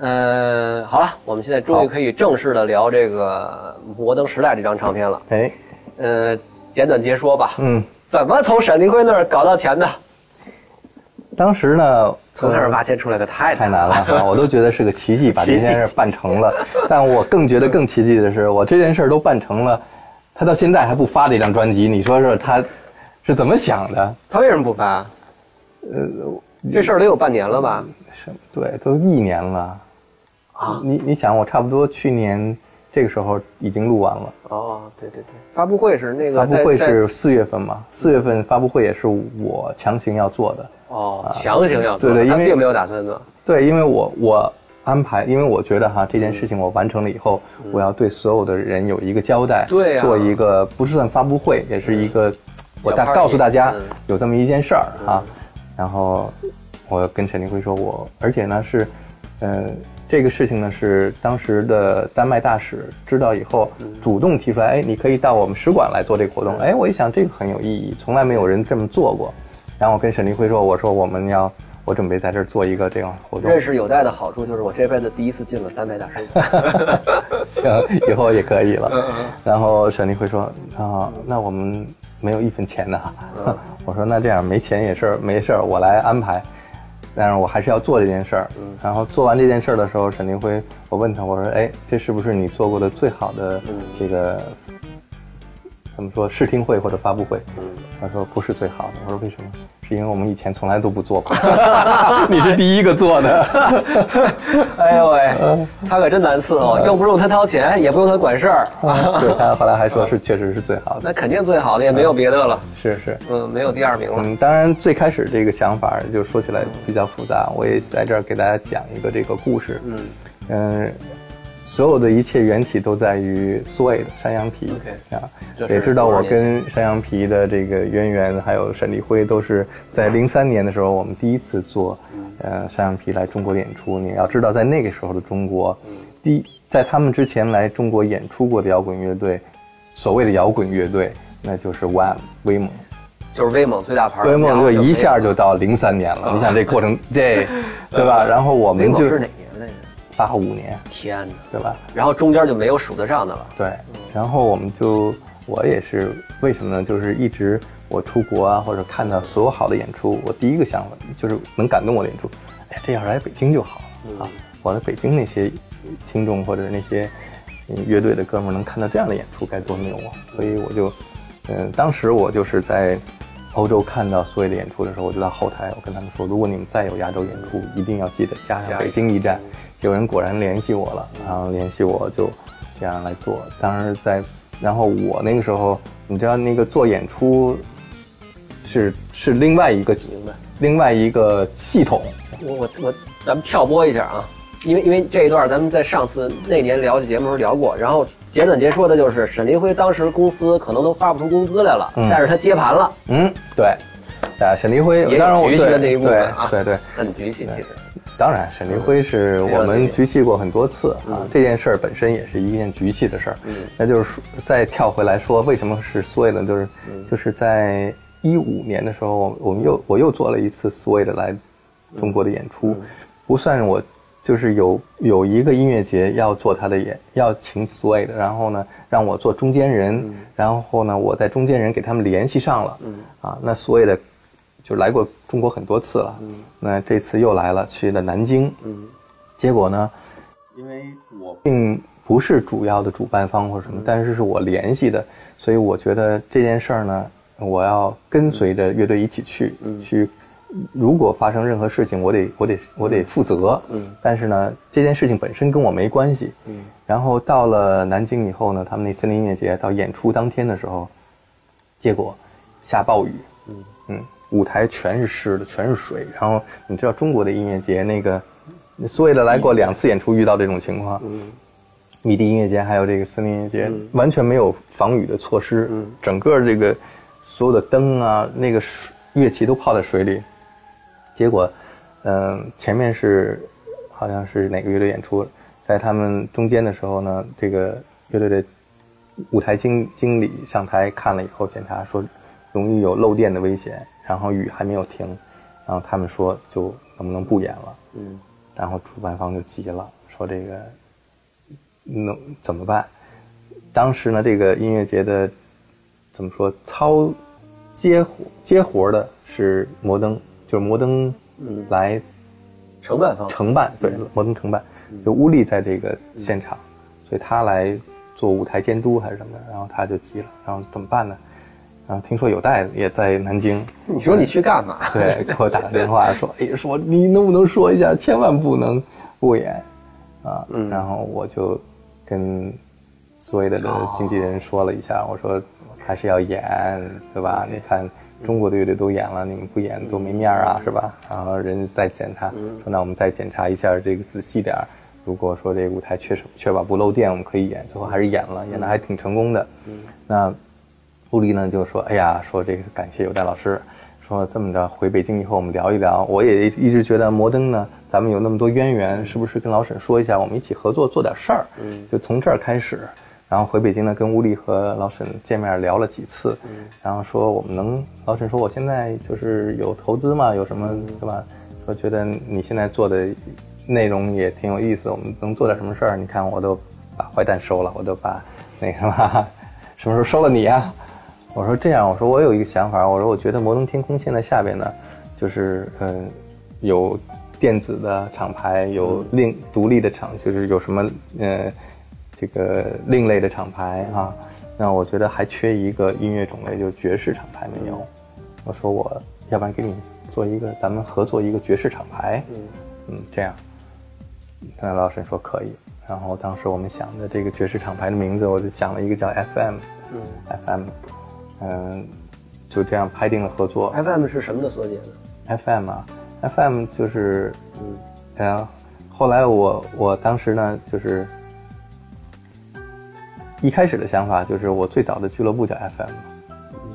Speaker 1: 呃，好了，我们现在终于可以正式的聊这个《摩登时代》这张唱片了。
Speaker 2: 哎，
Speaker 1: 呃，简短截说吧。
Speaker 2: 嗯，
Speaker 1: 怎么从沈凌辉那儿搞到钱的？
Speaker 2: 当时呢，
Speaker 1: 从那儿挖钱出来可太
Speaker 2: 太难了，啊 我都觉得是个奇迹，把这件事办成了。但我更觉得更奇迹的是，我这件事都办成了，他到现在还不发这张专辑，你说说他是怎么想的？
Speaker 1: 他为什么不发？呃，这事儿得有半年了吧？
Speaker 2: 是，对，都一年了
Speaker 1: 啊。
Speaker 2: 你你想，我差不多去年这个时候已经录完了，
Speaker 1: 哦，对对对，发布会是那个
Speaker 2: 发布会是四月份嘛，四月份发布会也是我强行要做的。
Speaker 1: 哦，强行要做
Speaker 2: 对对因为
Speaker 1: 并没有打算做。
Speaker 2: 对，因为我我安排，因为我觉得哈这件事情我完成了以后，我要对所有的人有一个交代，
Speaker 1: 对呀
Speaker 2: 做一个不是算发布会，也是一个我大告诉大家
Speaker 1: 嗯。
Speaker 2: 有这么一件事儿哈，然后我跟陈立辉说我，而且呢是，呃。这个事情呢是当时的丹麦大使知道以后，主动提出来，哎，你可以到我们使馆来做这个活动。哎，我一想这个很有意义，从来没有人这么做过。然后我跟沈立辉说，我说我们要，我准备在这儿做一个这样的活动。
Speaker 1: 认识有代的好处就是我这辈子第一次进了丹麦大使馆。
Speaker 2: 行，以后也可以了。
Speaker 1: 嗯嗯
Speaker 2: 然后沈立辉说啊，那我们没有一分钱呢。
Speaker 1: 嗯
Speaker 2: 我说那这样没钱也是没事儿，我来安排。但是我还是要做这件事儿。
Speaker 1: 嗯
Speaker 2: 然后做完这件事儿的时候，沈凌辉，我问他，我说，哎，这是不是你做过的最好的
Speaker 1: 嗯
Speaker 2: 这个、怎么说试听会或者发布会？
Speaker 1: 嗯
Speaker 2: 他说不是最好的。我说为什么？是因为我们以前从来都不做过，你是第一个做的。
Speaker 1: 哎呦喂，他可真难伺候，又不用他掏钱，也不用他管事儿，
Speaker 2: 对他后来还说是确实是最好的。
Speaker 1: 那肯定最好的，也没有别的了。
Speaker 2: 是是。
Speaker 1: 嗯，没有第二名了。
Speaker 2: 嗯，当然最开始这个想法就说起来比较复杂，我也在这儿给大家讲一个这个故事。
Speaker 1: 嗯
Speaker 2: 嗯，所有的一切缘起都在于 Suede 山羊皮啊也知道我跟山羊皮的这个渊源，还有沈立辉都是在零三年的时候，我们第一次做呃山羊皮来中国演出。你要知道，在那个时候的中国，第在他们之前来中国演出过的摇滚乐队，所谓的摇滚乐队，那就是 Wham 威猛。
Speaker 1: 就是威猛最大牌儿，
Speaker 2: 威猛就一下就到零三年了。你想这过程，这对吧？然后我们就是
Speaker 1: 哪年？
Speaker 2: 八五年，
Speaker 1: 天哪！
Speaker 2: 对吧？
Speaker 1: 然后中间就没有数得上的了。
Speaker 2: 对，然后我们就我也是为什么呢？就是一直我出国啊，或者看到所有好的演出，我第一个想法就是能感动我的演出，哎呀，这要是来北京就好了啊！我在北京那些听众或者那些嗯乐队的哥们儿能看到这样的演出该多牛啊！所以我就，嗯，当时我就是在欧洲看到所有的演出的时候，我就到后台，我跟他们说，如果你们再有亚洲演出，一定要记得加上北京一站。有人果然联系我了，然后联系我就这样来做。当时在，然后我那个时候，你知道那个做演出是是另外一个
Speaker 1: 明白。
Speaker 2: 另外一个系统，
Speaker 1: 我我我，咱们跳播一下啊，因为因为这一段咱们在上次那年聊这节目时候聊过，然后简短截说的就是沈黎辉当时公司可能都发不出工资来了，
Speaker 2: 嗯。
Speaker 1: 但是他接盘了，
Speaker 2: 嗯，对，啊，沈黎辉，
Speaker 1: 也
Speaker 2: 当然我对对对，
Speaker 1: 很局气其实。
Speaker 2: 当然，沈凌辉是我们局气过很多次啊
Speaker 1: 嗯，
Speaker 2: 这件事儿本身也是一件局气的事儿。
Speaker 1: 嗯。
Speaker 2: 那就是说再跳回来说，为什么是 Sway 呢？就是
Speaker 1: 嗯。
Speaker 2: 就是在一五年的时候，我们又我又做了一次 Sway 的来中国的演出，
Speaker 1: 嗯。
Speaker 2: 不算我就是有有一个音乐节要做他的演，要请 Sway 的，然后呢让我做中间人，然后呢我在中间人给他们联系上了，
Speaker 1: 嗯。
Speaker 2: 啊，那 Sway 的就来过中国很多次了，那这次又来了，去了南京，
Speaker 1: 嗯。
Speaker 2: 结果呢，因为我并不是主要的主办方或者什么，但是是我联系的，所以我觉得这件事儿呢，我要跟随着乐队一起去，去。如果发生任何事情，我得我得我得负责。
Speaker 1: 嗯，
Speaker 2: 但是呢，这件事情本身跟我没关系。
Speaker 1: 嗯，
Speaker 2: 然后到了南京以后呢，他们那森林音乐节到演出当天的时候，结果下暴雨。
Speaker 1: 嗯。
Speaker 2: 嗯，舞台全是湿的，全是水。然后你知道中国的音乐节那个，所有的来过两次演出遇到这种情况，
Speaker 1: 嗯
Speaker 2: 米笛音乐节还有这个森林音乐节，
Speaker 1: 嗯
Speaker 2: 完全没有防雨的措施，
Speaker 1: 嗯
Speaker 2: 整个这个所有的灯啊，那个水乐器都泡在水里。结果，嗯、前面是好像是哪个乐队演出，在他们中间的时候呢，这个乐队的舞台经经理上台看了以后检查说，容易有漏电的危险，然后雨还没有停，然后他们说就能不能不演了，
Speaker 1: 嗯
Speaker 2: 然后主办方就急了，说这个能怎么办？当时呢，这个音乐节的怎么说操接活接活的是摩登，就是摩登
Speaker 1: 嗯，
Speaker 2: 来
Speaker 1: 承办方。
Speaker 2: 承办，对，摩登承办，就乌力在这个现场，所以他来做舞台监督还是什么的，然后他就急了，然后怎么办呢？然后听说有代也在南京，
Speaker 1: 你说你去干嘛？
Speaker 2: 对，给我打个电话说，哎，说你能不能说一下，千万不能不演啊。
Speaker 1: 嗯
Speaker 2: 然后我就跟所有的的经纪人说了一下，我说还是要演，对吧？你看中国的乐队都演了，你们不演多没面儿啊，是吧？然后人家再检查，说那我们再检查一下这个仔细点儿。如果说这个舞台确实确保不漏电，我们可以演。最后还是演了，演的还挺成功的。那陆离呢就说：“哎呀，说这个感谢有代老师，说这么着回北京以后我们聊一聊。我也一直觉得摩登呢，咱们有那么多渊源，是不是跟老沈说一下，我们一起合作做点事儿？
Speaker 1: 嗯
Speaker 2: 就从这儿开始。然后回北京呢，跟乌力和老沈见面聊了几次，然后说我们能，老沈说我现在就是有投资嘛，有什么对吧？说觉得你现在做的内容也挺有意思，我们能做点什么事儿？你看我都把坏蛋收了，我都把那个什么 什么时候收了你呀、我说这样，我说我有一个想法，我说我觉得摩登天空现在下边呢，就是嗯、呃有电子的厂牌，有另独立的厂，就是有什么呃这个另类的厂牌啊。那我觉得还缺一个音乐种类，就是爵士厂牌没有。我说我要不然给你做一个，咱们合作一个爵士厂牌，
Speaker 1: 嗯
Speaker 2: 嗯，这样。那老沈说可以。然后当时我们想的这个爵士厂牌的名字，我就想了一个叫 FM，
Speaker 1: 嗯
Speaker 2: FM，嗯，就这样拍定了合作。
Speaker 1: ，FM 是什么的缩写呢
Speaker 2: ？FM 啊，FM 就是，
Speaker 1: 嗯
Speaker 2: 呃，后来我我当时呢，就是一开始的想法就是我最早的俱乐部叫 FM，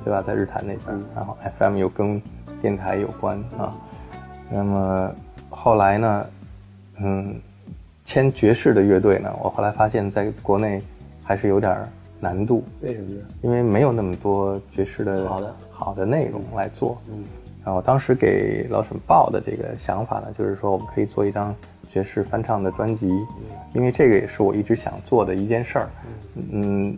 Speaker 2: 对吧，在日坛那边，
Speaker 1: 嗯
Speaker 2: 然后 FM 又跟电台有关啊。那么后来呢，嗯，签爵士的乐队呢，我后来发现在国内还是有点儿难度，
Speaker 1: 为什么呢？
Speaker 2: 因为没有那么多爵士的
Speaker 1: 好的
Speaker 2: 好的内容来做。
Speaker 1: 嗯
Speaker 2: 然后当时给老沈报的这个想法呢，就是说我们可以做一张爵士翻唱的专辑，因为这个也是我一直想做的一件事儿。嗯，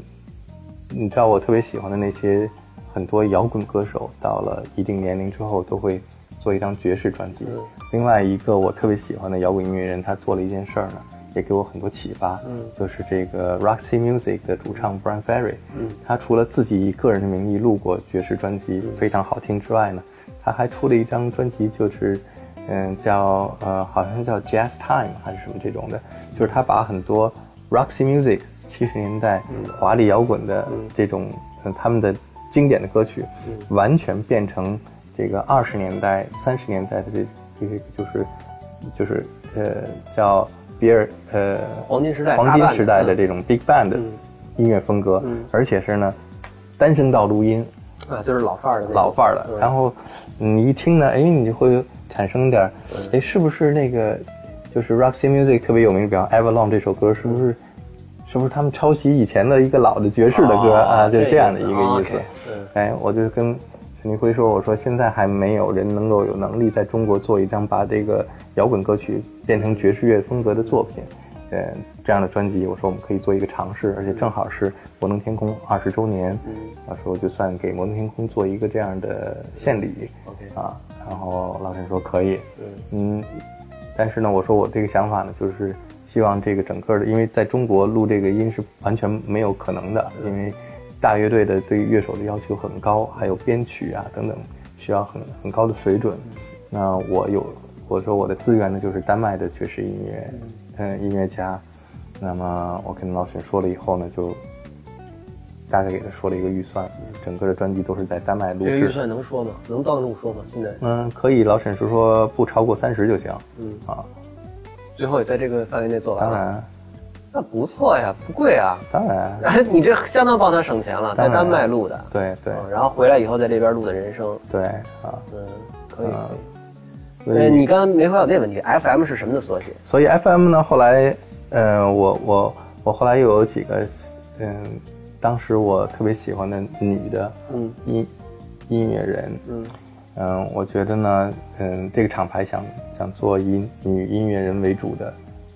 Speaker 2: 你知道我特别喜欢的那些很多摇滚歌手，到了一定年龄之后都会做一张爵士专辑。
Speaker 1: 嗯
Speaker 2: 另外一个我特别喜欢的摇滚音乐人，他做了一件事儿呢，也给我很多启发。
Speaker 1: 嗯。
Speaker 2: 就是这个 Roxy Music 的主唱 Brian Ferry，
Speaker 1: 嗯。
Speaker 2: 他除了自己以个人的名义录过爵士专辑，非常好听之外呢，他还出了一张专辑，就是嗯叫呃好像叫 Jazz Time 还是什么这种的，就是他把很多 Roxy Music 七十年代华丽摇滚的这种嗯他们的经典的歌曲，完全变成这个二十年代、三十年代的这这个就是就是呃叫比尔呃
Speaker 1: 黄金时代
Speaker 2: 黄金时代的
Speaker 1: 嗯
Speaker 2: 这种 Big Band 音乐风格，
Speaker 1: 嗯。
Speaker 2: 而且是呢单声道录音，
Speaker 1: 啊，就是老范儿的
Speaker 2: 老范儿的。
Speaker 1: 嗯。
Speaker 2: 然后你一听呢，哎，你就会产生点儿，哎，是不是那个就是 Roxy Music 特别有名，比方 Avalon 这首歌，是不是是不是他们抄袭以前的一个老的爵士的歌？
Speaker 1: 哦
Speaker 2: 啊？就是这样的一个意思。哎，我就跟陈立辉说，我说现在还没有人能够有能力在中国做一张把这个摇滚歌曲变成爵士乐风格的作品，呃，这样的专辑，我说我们可以做一个尝试，而且正好是摩登天空二十周年，
Speaker 1: 嗯
Speaker 2: 到时候就算给摩登天空做一个这样的献礼
Speaker 1: OK
Speaker 2: 啊。然后老陈说可以，
Speaker 1: 嗯
Speaker 2: 嗯，但是呢，我说我这个想法呢，就是希望这个整个的，因为在中国录这个音是完全没有可能的，因为大乐队的对于乐手的要求很高，还有编曲啊等等，需要很很高的水准。那我有我说我的资源呢，就是丹麦的爵士音乐，嗯，音乐家。那么我跟老沈说了以后呢，就大概给他说了一个预算，整个的专辑都是在丹麦录制。
Speaker 1: 这个预算能说吗？能当众说吗？现在
Speaker 2: 嗯，可以，老沈是说不超过三十就行。
Speaker 1: 嗯
Speaker 2: 啊，
Speaker 1: 最后也在这个范围内做完了，
Speaker 2: 当然，
Speaker 1: 那不错呀，不贵啊。
Speaker 2: 当然，
Speaker 1: 哎，你这相当帮他省钱了，在丹麦录的，
Speaker 2: 对对。
Speaker 1: 嗯然后回来以后在这边录的人生，
Speaker 2: 对啊，
Speaker 1: 嗯，可以可以。
Speaker 2: 所
Speaker 1: 呃，
Speaker 2: 以
Speaker 1: 你刚才没回答我那问题，FM 是什么的缩写？
Speaker 2: 所以 FM 呢，后来，呃，我我我后来又有几个，嗯，当时我特别喜欢的女的
Speaker 1: 嗯。
Speaker 2: 音音乐人，
Speaker 1: 嗯。
Speaker 2: 嗯，我觉得呢，嗯，这个厂牌想想做以女音乐人为主的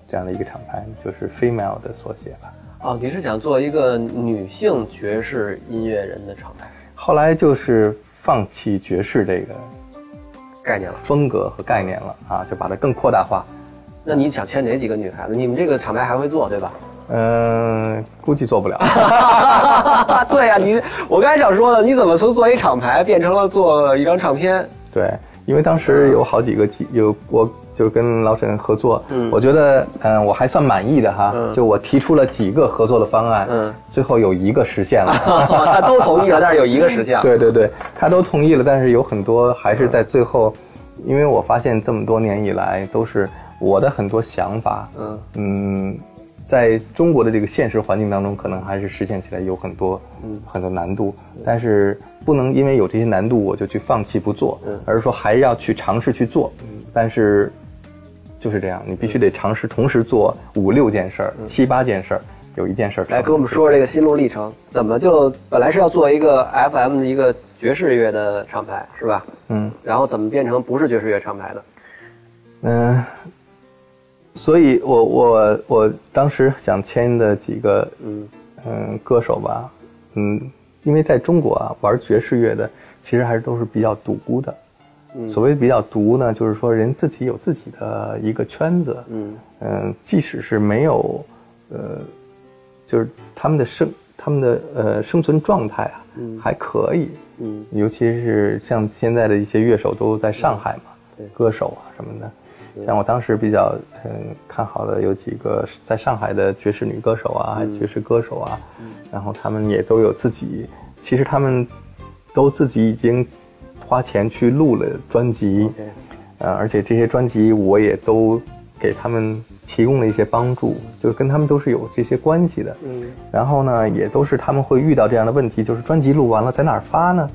Speaker 2: 这样的一个厂牌，就是 female 的缩写吧。
Speaker 1: 哦，你是想做一个女性爵士音乐人的厂牌
Speaker 2: 后来就是放弃爵士这个
Speaker 1: 概念了？
Speaker 2: 风格和概念了啊，就把它更扩大化。
Speaker 1: 那你想签哪几个女孩子？你们这个厂牌还会做对吧？
Speaker 2: 嗯，估计做不了。
Speaker 1: 对呀、你我刚才想说的，你怎么从做一厂牌变成了做一张唱片？
Speaker 2: 对，因为当时有好几个几有我就是跟老沈合作，
Speaker 1: 嗯。
Speaker 2: 我觉得嗯我还算满意的哈，
Speaker 1: 嗯。
Speaker 2: 就我提出了几个合作的方案，
Speaker 1: 嗯。
Speaker 2: 最后有一个实现了。
Speaker 1: 他都同意了，但是有一个实现了。
Speaker 2: 对对对，他都同意了，但是有很多还是在最后，因为我发现这么多年以来都是我的很多想法，
Speaker 1: 嗯。
Speaker 2: 嗯，在中国的这个现实环境当中，可能还是实现起来有很多
Speaker 1: 嗯。
Speaker 2: 很多难度，但是不能因为有这些难度我就去放弃不做，
Speaker 1: 嗯。
Speaker 2: 而是说还要去尝试去做，但是就是这样，你必须得尝试同时做五六件事儿、七八件事儿，有一件事儿
Speaker 1: 来跟我们说说这个心路历程，怎么就本来是要做一个 FM 的一个爵士乐的厂牌是吧？
Speaker 2: 嗯。
Speaker 1: 然后怎么变成不是爵士乐厂牌的？
Speaker 2: 嗯，所以我我我当时想签的几个
Speaker 1: 嗯
Speaker 2: 嗯歌手吧，嗯，因为在中国啊，玩爵士乐的其实还是都是比较独孤的。
Speaker 1: 嗯。
Speaker 2: 所谓比较独呢，就是说人自己有自己的一个圈子，
Speaker 1: 嗯。
Speaker 2: 嗯，即使是没有，呃，就是他们的生他们的呃生存状态啊，
Speaker 1: 嗯。
Speaker 2: 还可以，
Speaker 1: 嗯。
Speaker 2: 尤其是像现在的一些乐手都在上海嘛，
Speaker 1: 对。
Speaker 2: 歌手啊什么的。像我当时比较嗯看好的有几个在上海的爵士女歌手啊，爵士歌手啊，然后他们也都有自己，其实他们都自己已经花钱去录了专辑呃，而且这些专辑我也都给他们提供了一些帮助，就是跟他们都是有这些关系的。
Speaker 1: 嗯
Speaker 2: 然后呢，也都是他们会遇到这样的问题，就是专辑录完了在哪儿发呢？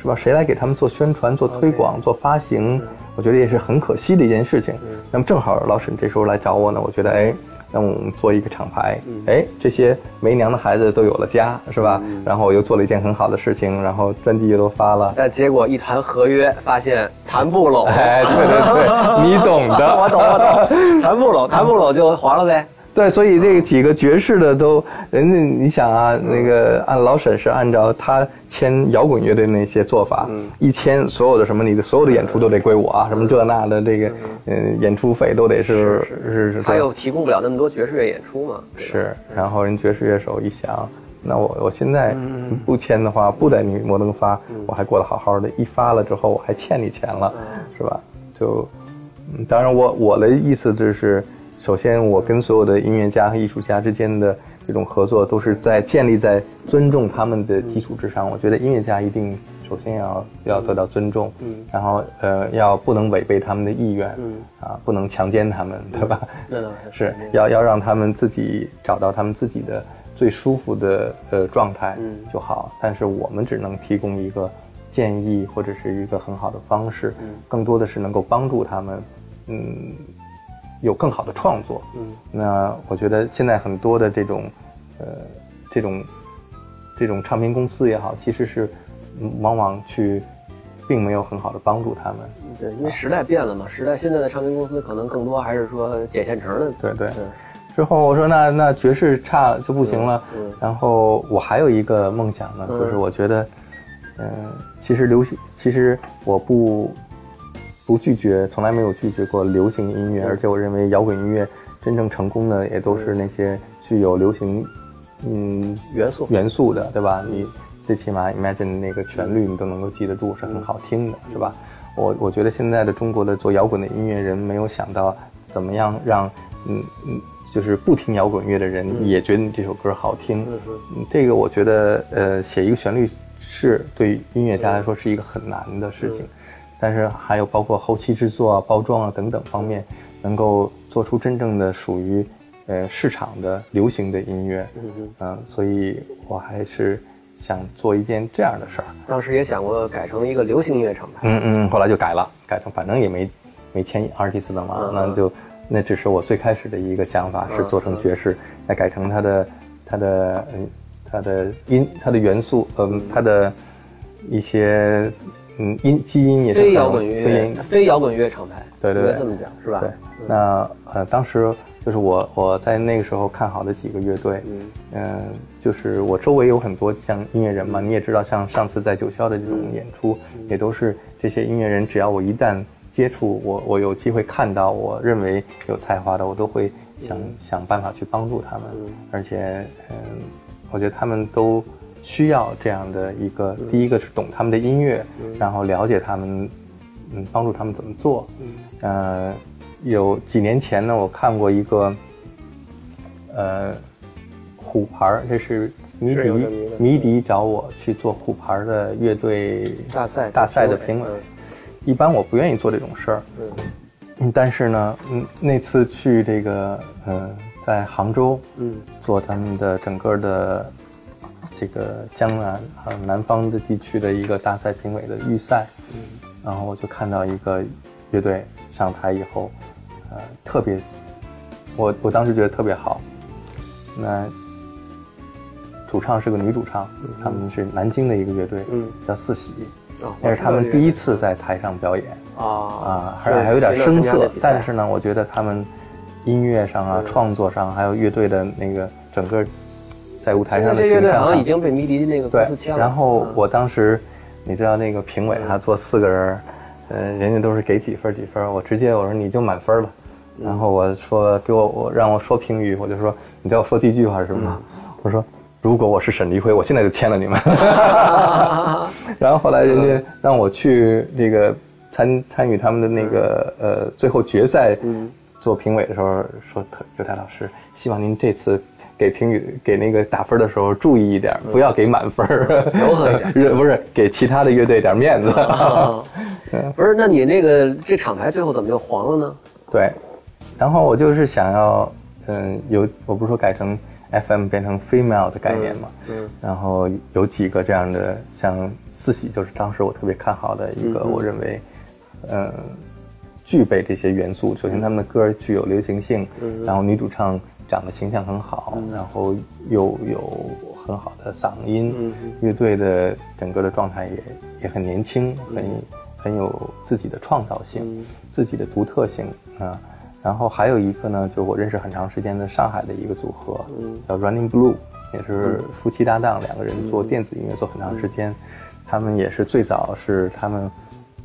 Speaker 2: 是吧？谁来给他们做宣传、做推广、做发行？我觉得也是很可惜的一件事情。那么正好老沈这时候来找我呢，我觉得哎，那我们做一个厂牌，哎，这些没娘的孩子都有了家，是吧？然后我又做了一件很好的事情，然后专辑也都发了。
Speaker 1: 但结果一谈合约，发现谈不拢。
Speaker 2: 哎，对对对，你懂的，
Speaker 1: 我懂我懂，谈不拢，谈不拢就黄了呗。
Speaker 2: 对，所以这个几个爵士的都，人家你想啊，那个按老沈是按照他签摇滚乐队那些做法，一签所有的什么，你的所有的演出都得归我啊，什么这那的这个，嗯，演出费都得是是是。
Speaker 1: 他又提供不了那么多爵士乐演出嘛。
Speaker 2: 是，然后人爵士乐手一想，那我我现在不签的话，不在你摩登发，我还过得好好的，一发了之后我还欠你钱了，是吧？就，当然我我的意思就是。首先，我跟所有的音乐家和艺术家之间的这种合作，都是在建立在尊重他们的基础之上。我觉得音乐家一定首先要要得到尊重，嗯，然后呃，要不能违背他们的意愿，嗯，啊，不能强奸他们，对吧？是要要让他们自己找到他们自己的最舒服的呃状态就好。但是我们只能提供一个建议或者是一个很好的方式，更多的是能够帮助他们，嗯。有更好的创作，嗯，那我觉得现在很多的这种，呃，这种，这种唱片公司也好，其实是往往去，并没有很好的帮助他们。
Speaker 1: 对，因为时代变了嘛，时代现在的唱片公司可能更多还是说捡现成的。
Speaker 2: 对对。之后我说那那爵士差就不行了。嗯。然后我还有一个梦想呢，就是我觉得，嗯，其实流行，其实我不。不拒绝，从来没有拒绝过流行音乐，而且我认为摇滚音乐真正成功的也都是那些具有流行，嗯
Speaker 1: 元素。
Speaker 2: 元素的，对吧？你最起码 Imagine 那个旋律你都能够记得住，是很好听的，是吧？我我觉得现在的中国的做摇滚的音乐人没有想到怎么样让嗯嗯就是不听摇滚乐的人也觉得你这首歌好听，这个我觉得呃写一个旋律是对音乐家来说是一个很难的事情。但是还有包括后期制作啊、包装啊等等方面，能够做出真正的属于，呃市场的流行的音乐，嗯，所以我还是想做一件这样的事儿。
Speaker 1: 当时也想过改成一个流行音乐厂牌，
Speaker 2: 嗯嗯，后来就改了，改成反正也没没签 artist 的嘛，那就那只是我最开始的一个想法，是做成爵士，再改成它的它的嗯它的音它的元素，嗯。它的一些。嗯，音基因也是
Speaker 1: 非摇滚乐，非摇滚乐厂牌，
Speaker 2: 对对对，
Speaker 1: 这么讲是吧？
Speaker 2: 对，那呃，当时就是我我在那个时候看好的几个乐队，嗯，就是我周围有很多像音乐人嘛，你也知道，像上次在九霄的这种演出，也都是这些音乐人，只要我一旦接触，我我有机会看到，我认为有才华的，我都会想想办法去帮助他们，而且嗯，我觉得他们都。需要这样的一个，第一个是懂他们的音乐，然后了解他们，嗯，帮助他们怎么做。呃，有几年前呢，我看过一个，呃，虎牌这是迷笛，迷笛找我去做虎牌的乐队
Speaker 1: 大赛
Speaker 2: 大赛的评委。一般我不愿意做这种事儿，嗯，但是呢，嗯，那次去这个，呃，在杭州，嗯，做他们的整个的。这个江南还有南方的地区的一个大赛评委的预赛，嗯，然后我就看到一个乐队上台以后，呃，特别，我我当时觉得特别好。那主唱是个女主唱，他们是南京的一个乐队，嗯，叫四喜，那是他们第一次在台上表演，啊啊，还还有点生涩，但是呢，我觉得他们音乐上啊、创作上，还有乐队的那个整个。在舞台上的形象
Speaker 1: 好像已经被迷笛那个公司签了。
Speaker 2: 然后我当时，你知道那个评委他坐四个人，呃，人家都是给几分几分，我直接我说你就满分吧。然后我说给我我让我说评语，我就说你知道我说第一句话是什么？我说如果我是沈黎辉，我现在就签了你们。然 后后来人家让我去这个参参与他们的那个呃最后决赛做评委的时候，说刘台老师，希望您这次。给评语给那个打分的时候注意一点，不要给满分，
Speaker 1: 柔和一点，
Speaker 2: 不是给其他的乐队点面子。
Speaker 1: 不是，那你那个这厂牌最后怎么就黄了呢？
Speaker 2: 对，然后我就是想要，嗯，有我不是说改成 FM 变成 female 的概念嘛，嗯，然后有几个这样的，像四喜就是当时我特别看好的一个，我认为，嗯，具备这些元素。首先他们的歌具有流行性，然后女主唱。长得形象很好，然后又有很好的嗓音，
Speaker 1: 嗯
Speaker 2: 乐队的整个的状态也也很年轻，很很有自己的创造性，
Speaker 1: 嗯。
Speaker 2: 自己的独特性啊。然后还有一个呢，就是我认识很长时间的上海的一个组合，
Speaker 1: 嗯。
Speaker 2: 叫 Running Blue，也是夫妻搭档，两个人做电子音乐做很长时间。他们也是最早是他们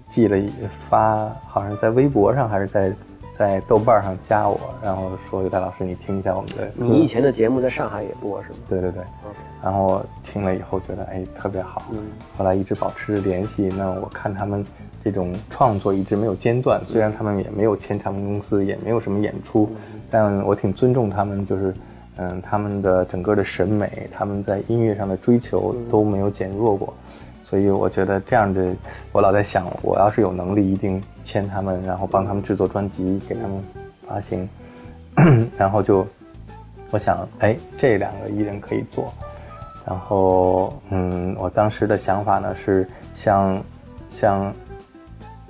Speaker 2: 寄了一发，好像在微博上还是在在豆瓣上加我，然后说刘大老师你听一下我们的。
Speaker 1: 你以前的节目在上海也播是吗？
Speaker 2: 对对对，然后我听了以后觉得哎特别好，后来一直保持联系。那我看他们这种创作一直没有间断，虽然他们也没有签唱片公司，也没有什么演出，但我挺尊重他们，就是嗯他们的整个的审美，他们在音乐上的追求都没有减弱过。所以我觉得这样的，我老在想，我要是有能力，一定签他们，然后帮他们制作专辑，给他们发行，然后就我想，哎，这两个艺人可以做。然后，嗯，我当时的想法呢是像像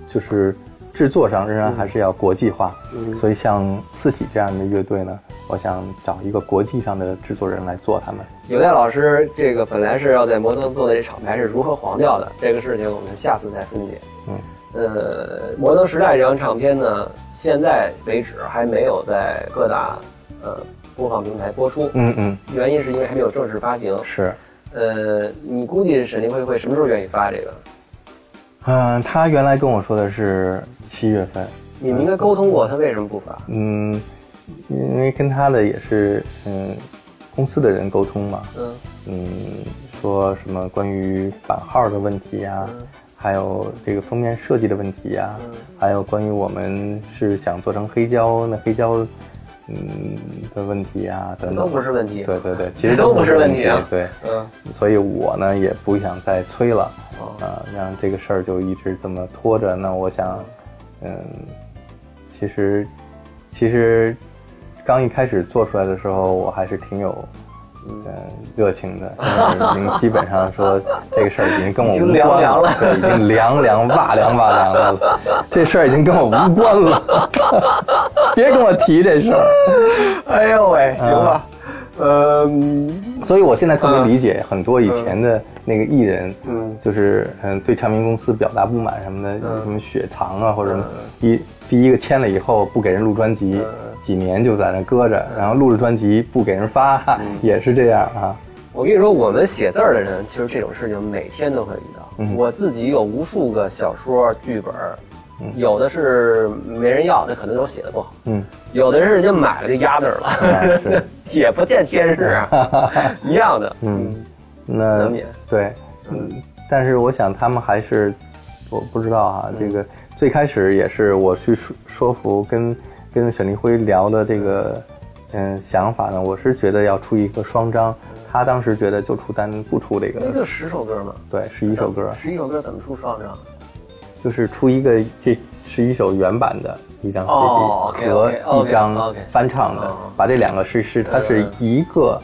Speaker 2: 就是制作上仍然还是要国际化，所以像四喜这样的乐队呢，我想找一个国际上的制作人来做他们。
Speaker 1: 有代老师，这个本来是要在摩登做的这厂牌是如何黄掉的，这个事情我们下次再分解。
Speaker 2: 嗯，
Speaker 1: 呃，摩登时代这张唱片呢，现在为止还没有在各大呃播放平台播出，
Speaker 2: 嗯嗯，
Speaker 1: 原因是因为还没有正式发行。
Speaker 2: 是。
Speaker 1: 呃，你估计沈凌辉会什么时候愿意发这个？
Speaker 2: 嗯，他原来跟我说的是七月份。
Speaker 1: 你们应该沟通过，他为什么不发？
Speaker 2: 嗯，因为跟他的也是嗯公司的人沟通嘛。
Speaker 1: 嗯
Speaker 2: 嗯，说什么关于版号的问题呀、
Speaker 1: 嗯
Speaker 2: 还有这个封面设计的问题呀、
Speaker 1: 嗯
Speaker 2: 还有关于我们是想做成黑胶，那黑胶嗯的问题啊、等等。
Speaker 1: 都不是问题。
Speaker 2: 对对对，其实
Speaker 1: 都不是问
Speaker 2: 题。对，
Speaker 1: 嗯
Speaker 2: 所以我呢也不想再催了，
Speaker 1: 哦
Speaker 2: 啊，让这个事儿就一直这么拖着。那我想，嗯，其实其实刚一开始做出来的时候，我还是挺有。嗯，热情的，现在已经基本上说这个事儿已经跟我无关
Speaker 1: 凉凉了
Speaker 2: 对，已经凉凉哇凉哇凉的了，这事儿已经跟我无关了，别跟我提这事儿。
Speaker 1: 哎呦喂，行吧，呃，
Speaker 2: 所以我现在特别理解很多以前的那个艺人，
Speaker 1: 嗯
Speaker 2: 就是嗯对唱片公司表达不满什么的，什么雪藏啊或者什么，一第一个签了以后不给人录专辑，几年就在那搁着，然后录制专辑不给人发，也是这样啊。
Speaker 1: 我跟你说，我们写字儿的人，其实这种事情每天都会遇到。
Speaker 2: 嗯。
Speaker 1: 我自己有无数个小说剧本儿，有的是没人要，那可能是我写的不好；
Speaker 2: 嗯，
Speaker 1: 有的是人家买了就压那儿了，
Speaker 2: 是。
Speaker 1: 姐不见天日啊，一样的。
Speaker 2: 嗯，那
Speaker 1: 难免。
Speaker 2: 对，嗯，但是我想他们还是，我不知道啊，这个最开始也是我去说说服跟跟沈立辉聊的这个嗯想法呢，我是觉得要出一个双张，他当时觉得就出单不出这个，
Speaker 1: 那就十首歌嘛，
Speaker 2: 对，十一首歌，
Speaker 1: 十一首歌怎么出双张？
Speaker 2: 就是出一个这十一首原版的一张 CD
Speaker 1: 哦
Speaker 2: 和一张
Speaker 1: OK
Speaker 2: 翻唱的
Speaker 1: 哦，
Speaker 2: 把这两个是是它是一个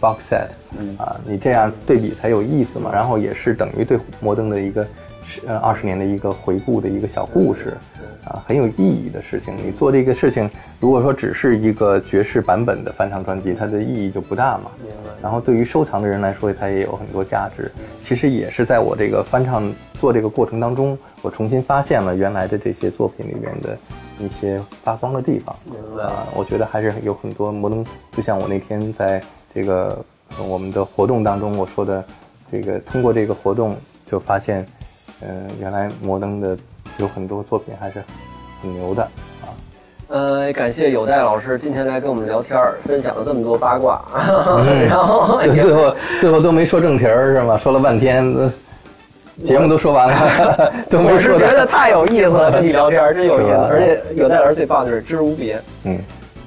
Speaker 2: box set
Speaker 1: 嗯
Speaker 2: 啊，你这样对比才有意思嘛。然后也是等于对摩登的一个十呃二十年的一个回顾的一个小故事啊，很有意义的事情。你做这个事情，如果说只是一个爵士版本的翻唱专辑，它的意义就不大嘛。
Speaker 1: 明白。
Speaker 2: 然后对于收藏的人来说，它也有很多价值。其实也是在我这个翻唱做这个过程当中，我重新发现了原来的这些作品里面的一些发光的地方。
Speaker 1: 明白
Speaker 2: 啊、我觉得还是有很多摩登，就像我那天在这个呃我们的活动当中我说的，这个通过这个活动就发现，嗯、原来摩登的有很多作品还是很牛的啊。
Speaker 1: 呃，感谢有代老师今天来跟我们聊天儿，分享了这么多八卦，然后
Speaker 2: 就最后最后都没说正题儿是吗？说了半天，呃节目都说完了，都没
Speaker 1: 我是。觉得太有意思了，跟你聊天儿真有意思，而且有代老师最棒的是知无别。
Speaker 2: 嗯，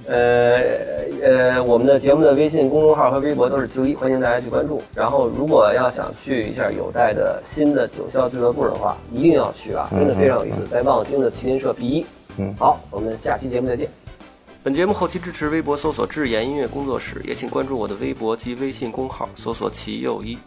Speaker 1: 呃呃，我们的节目的微信公众号和微博都是其一，欢迎大家去关注。然后，如果要想去一下有代的新的九霄俱乐部的话，一定要去啊，真的非常有意思，在望京的麒麟社 B 一。
Speaker 2: 嗯
Speaker 1: 好，我们下期节目再见。
Speaker 3: 本节目后期支持微博搜索“智妍音乐工作室”，也请关注我的微博及微信公号，搜索“齐又一”。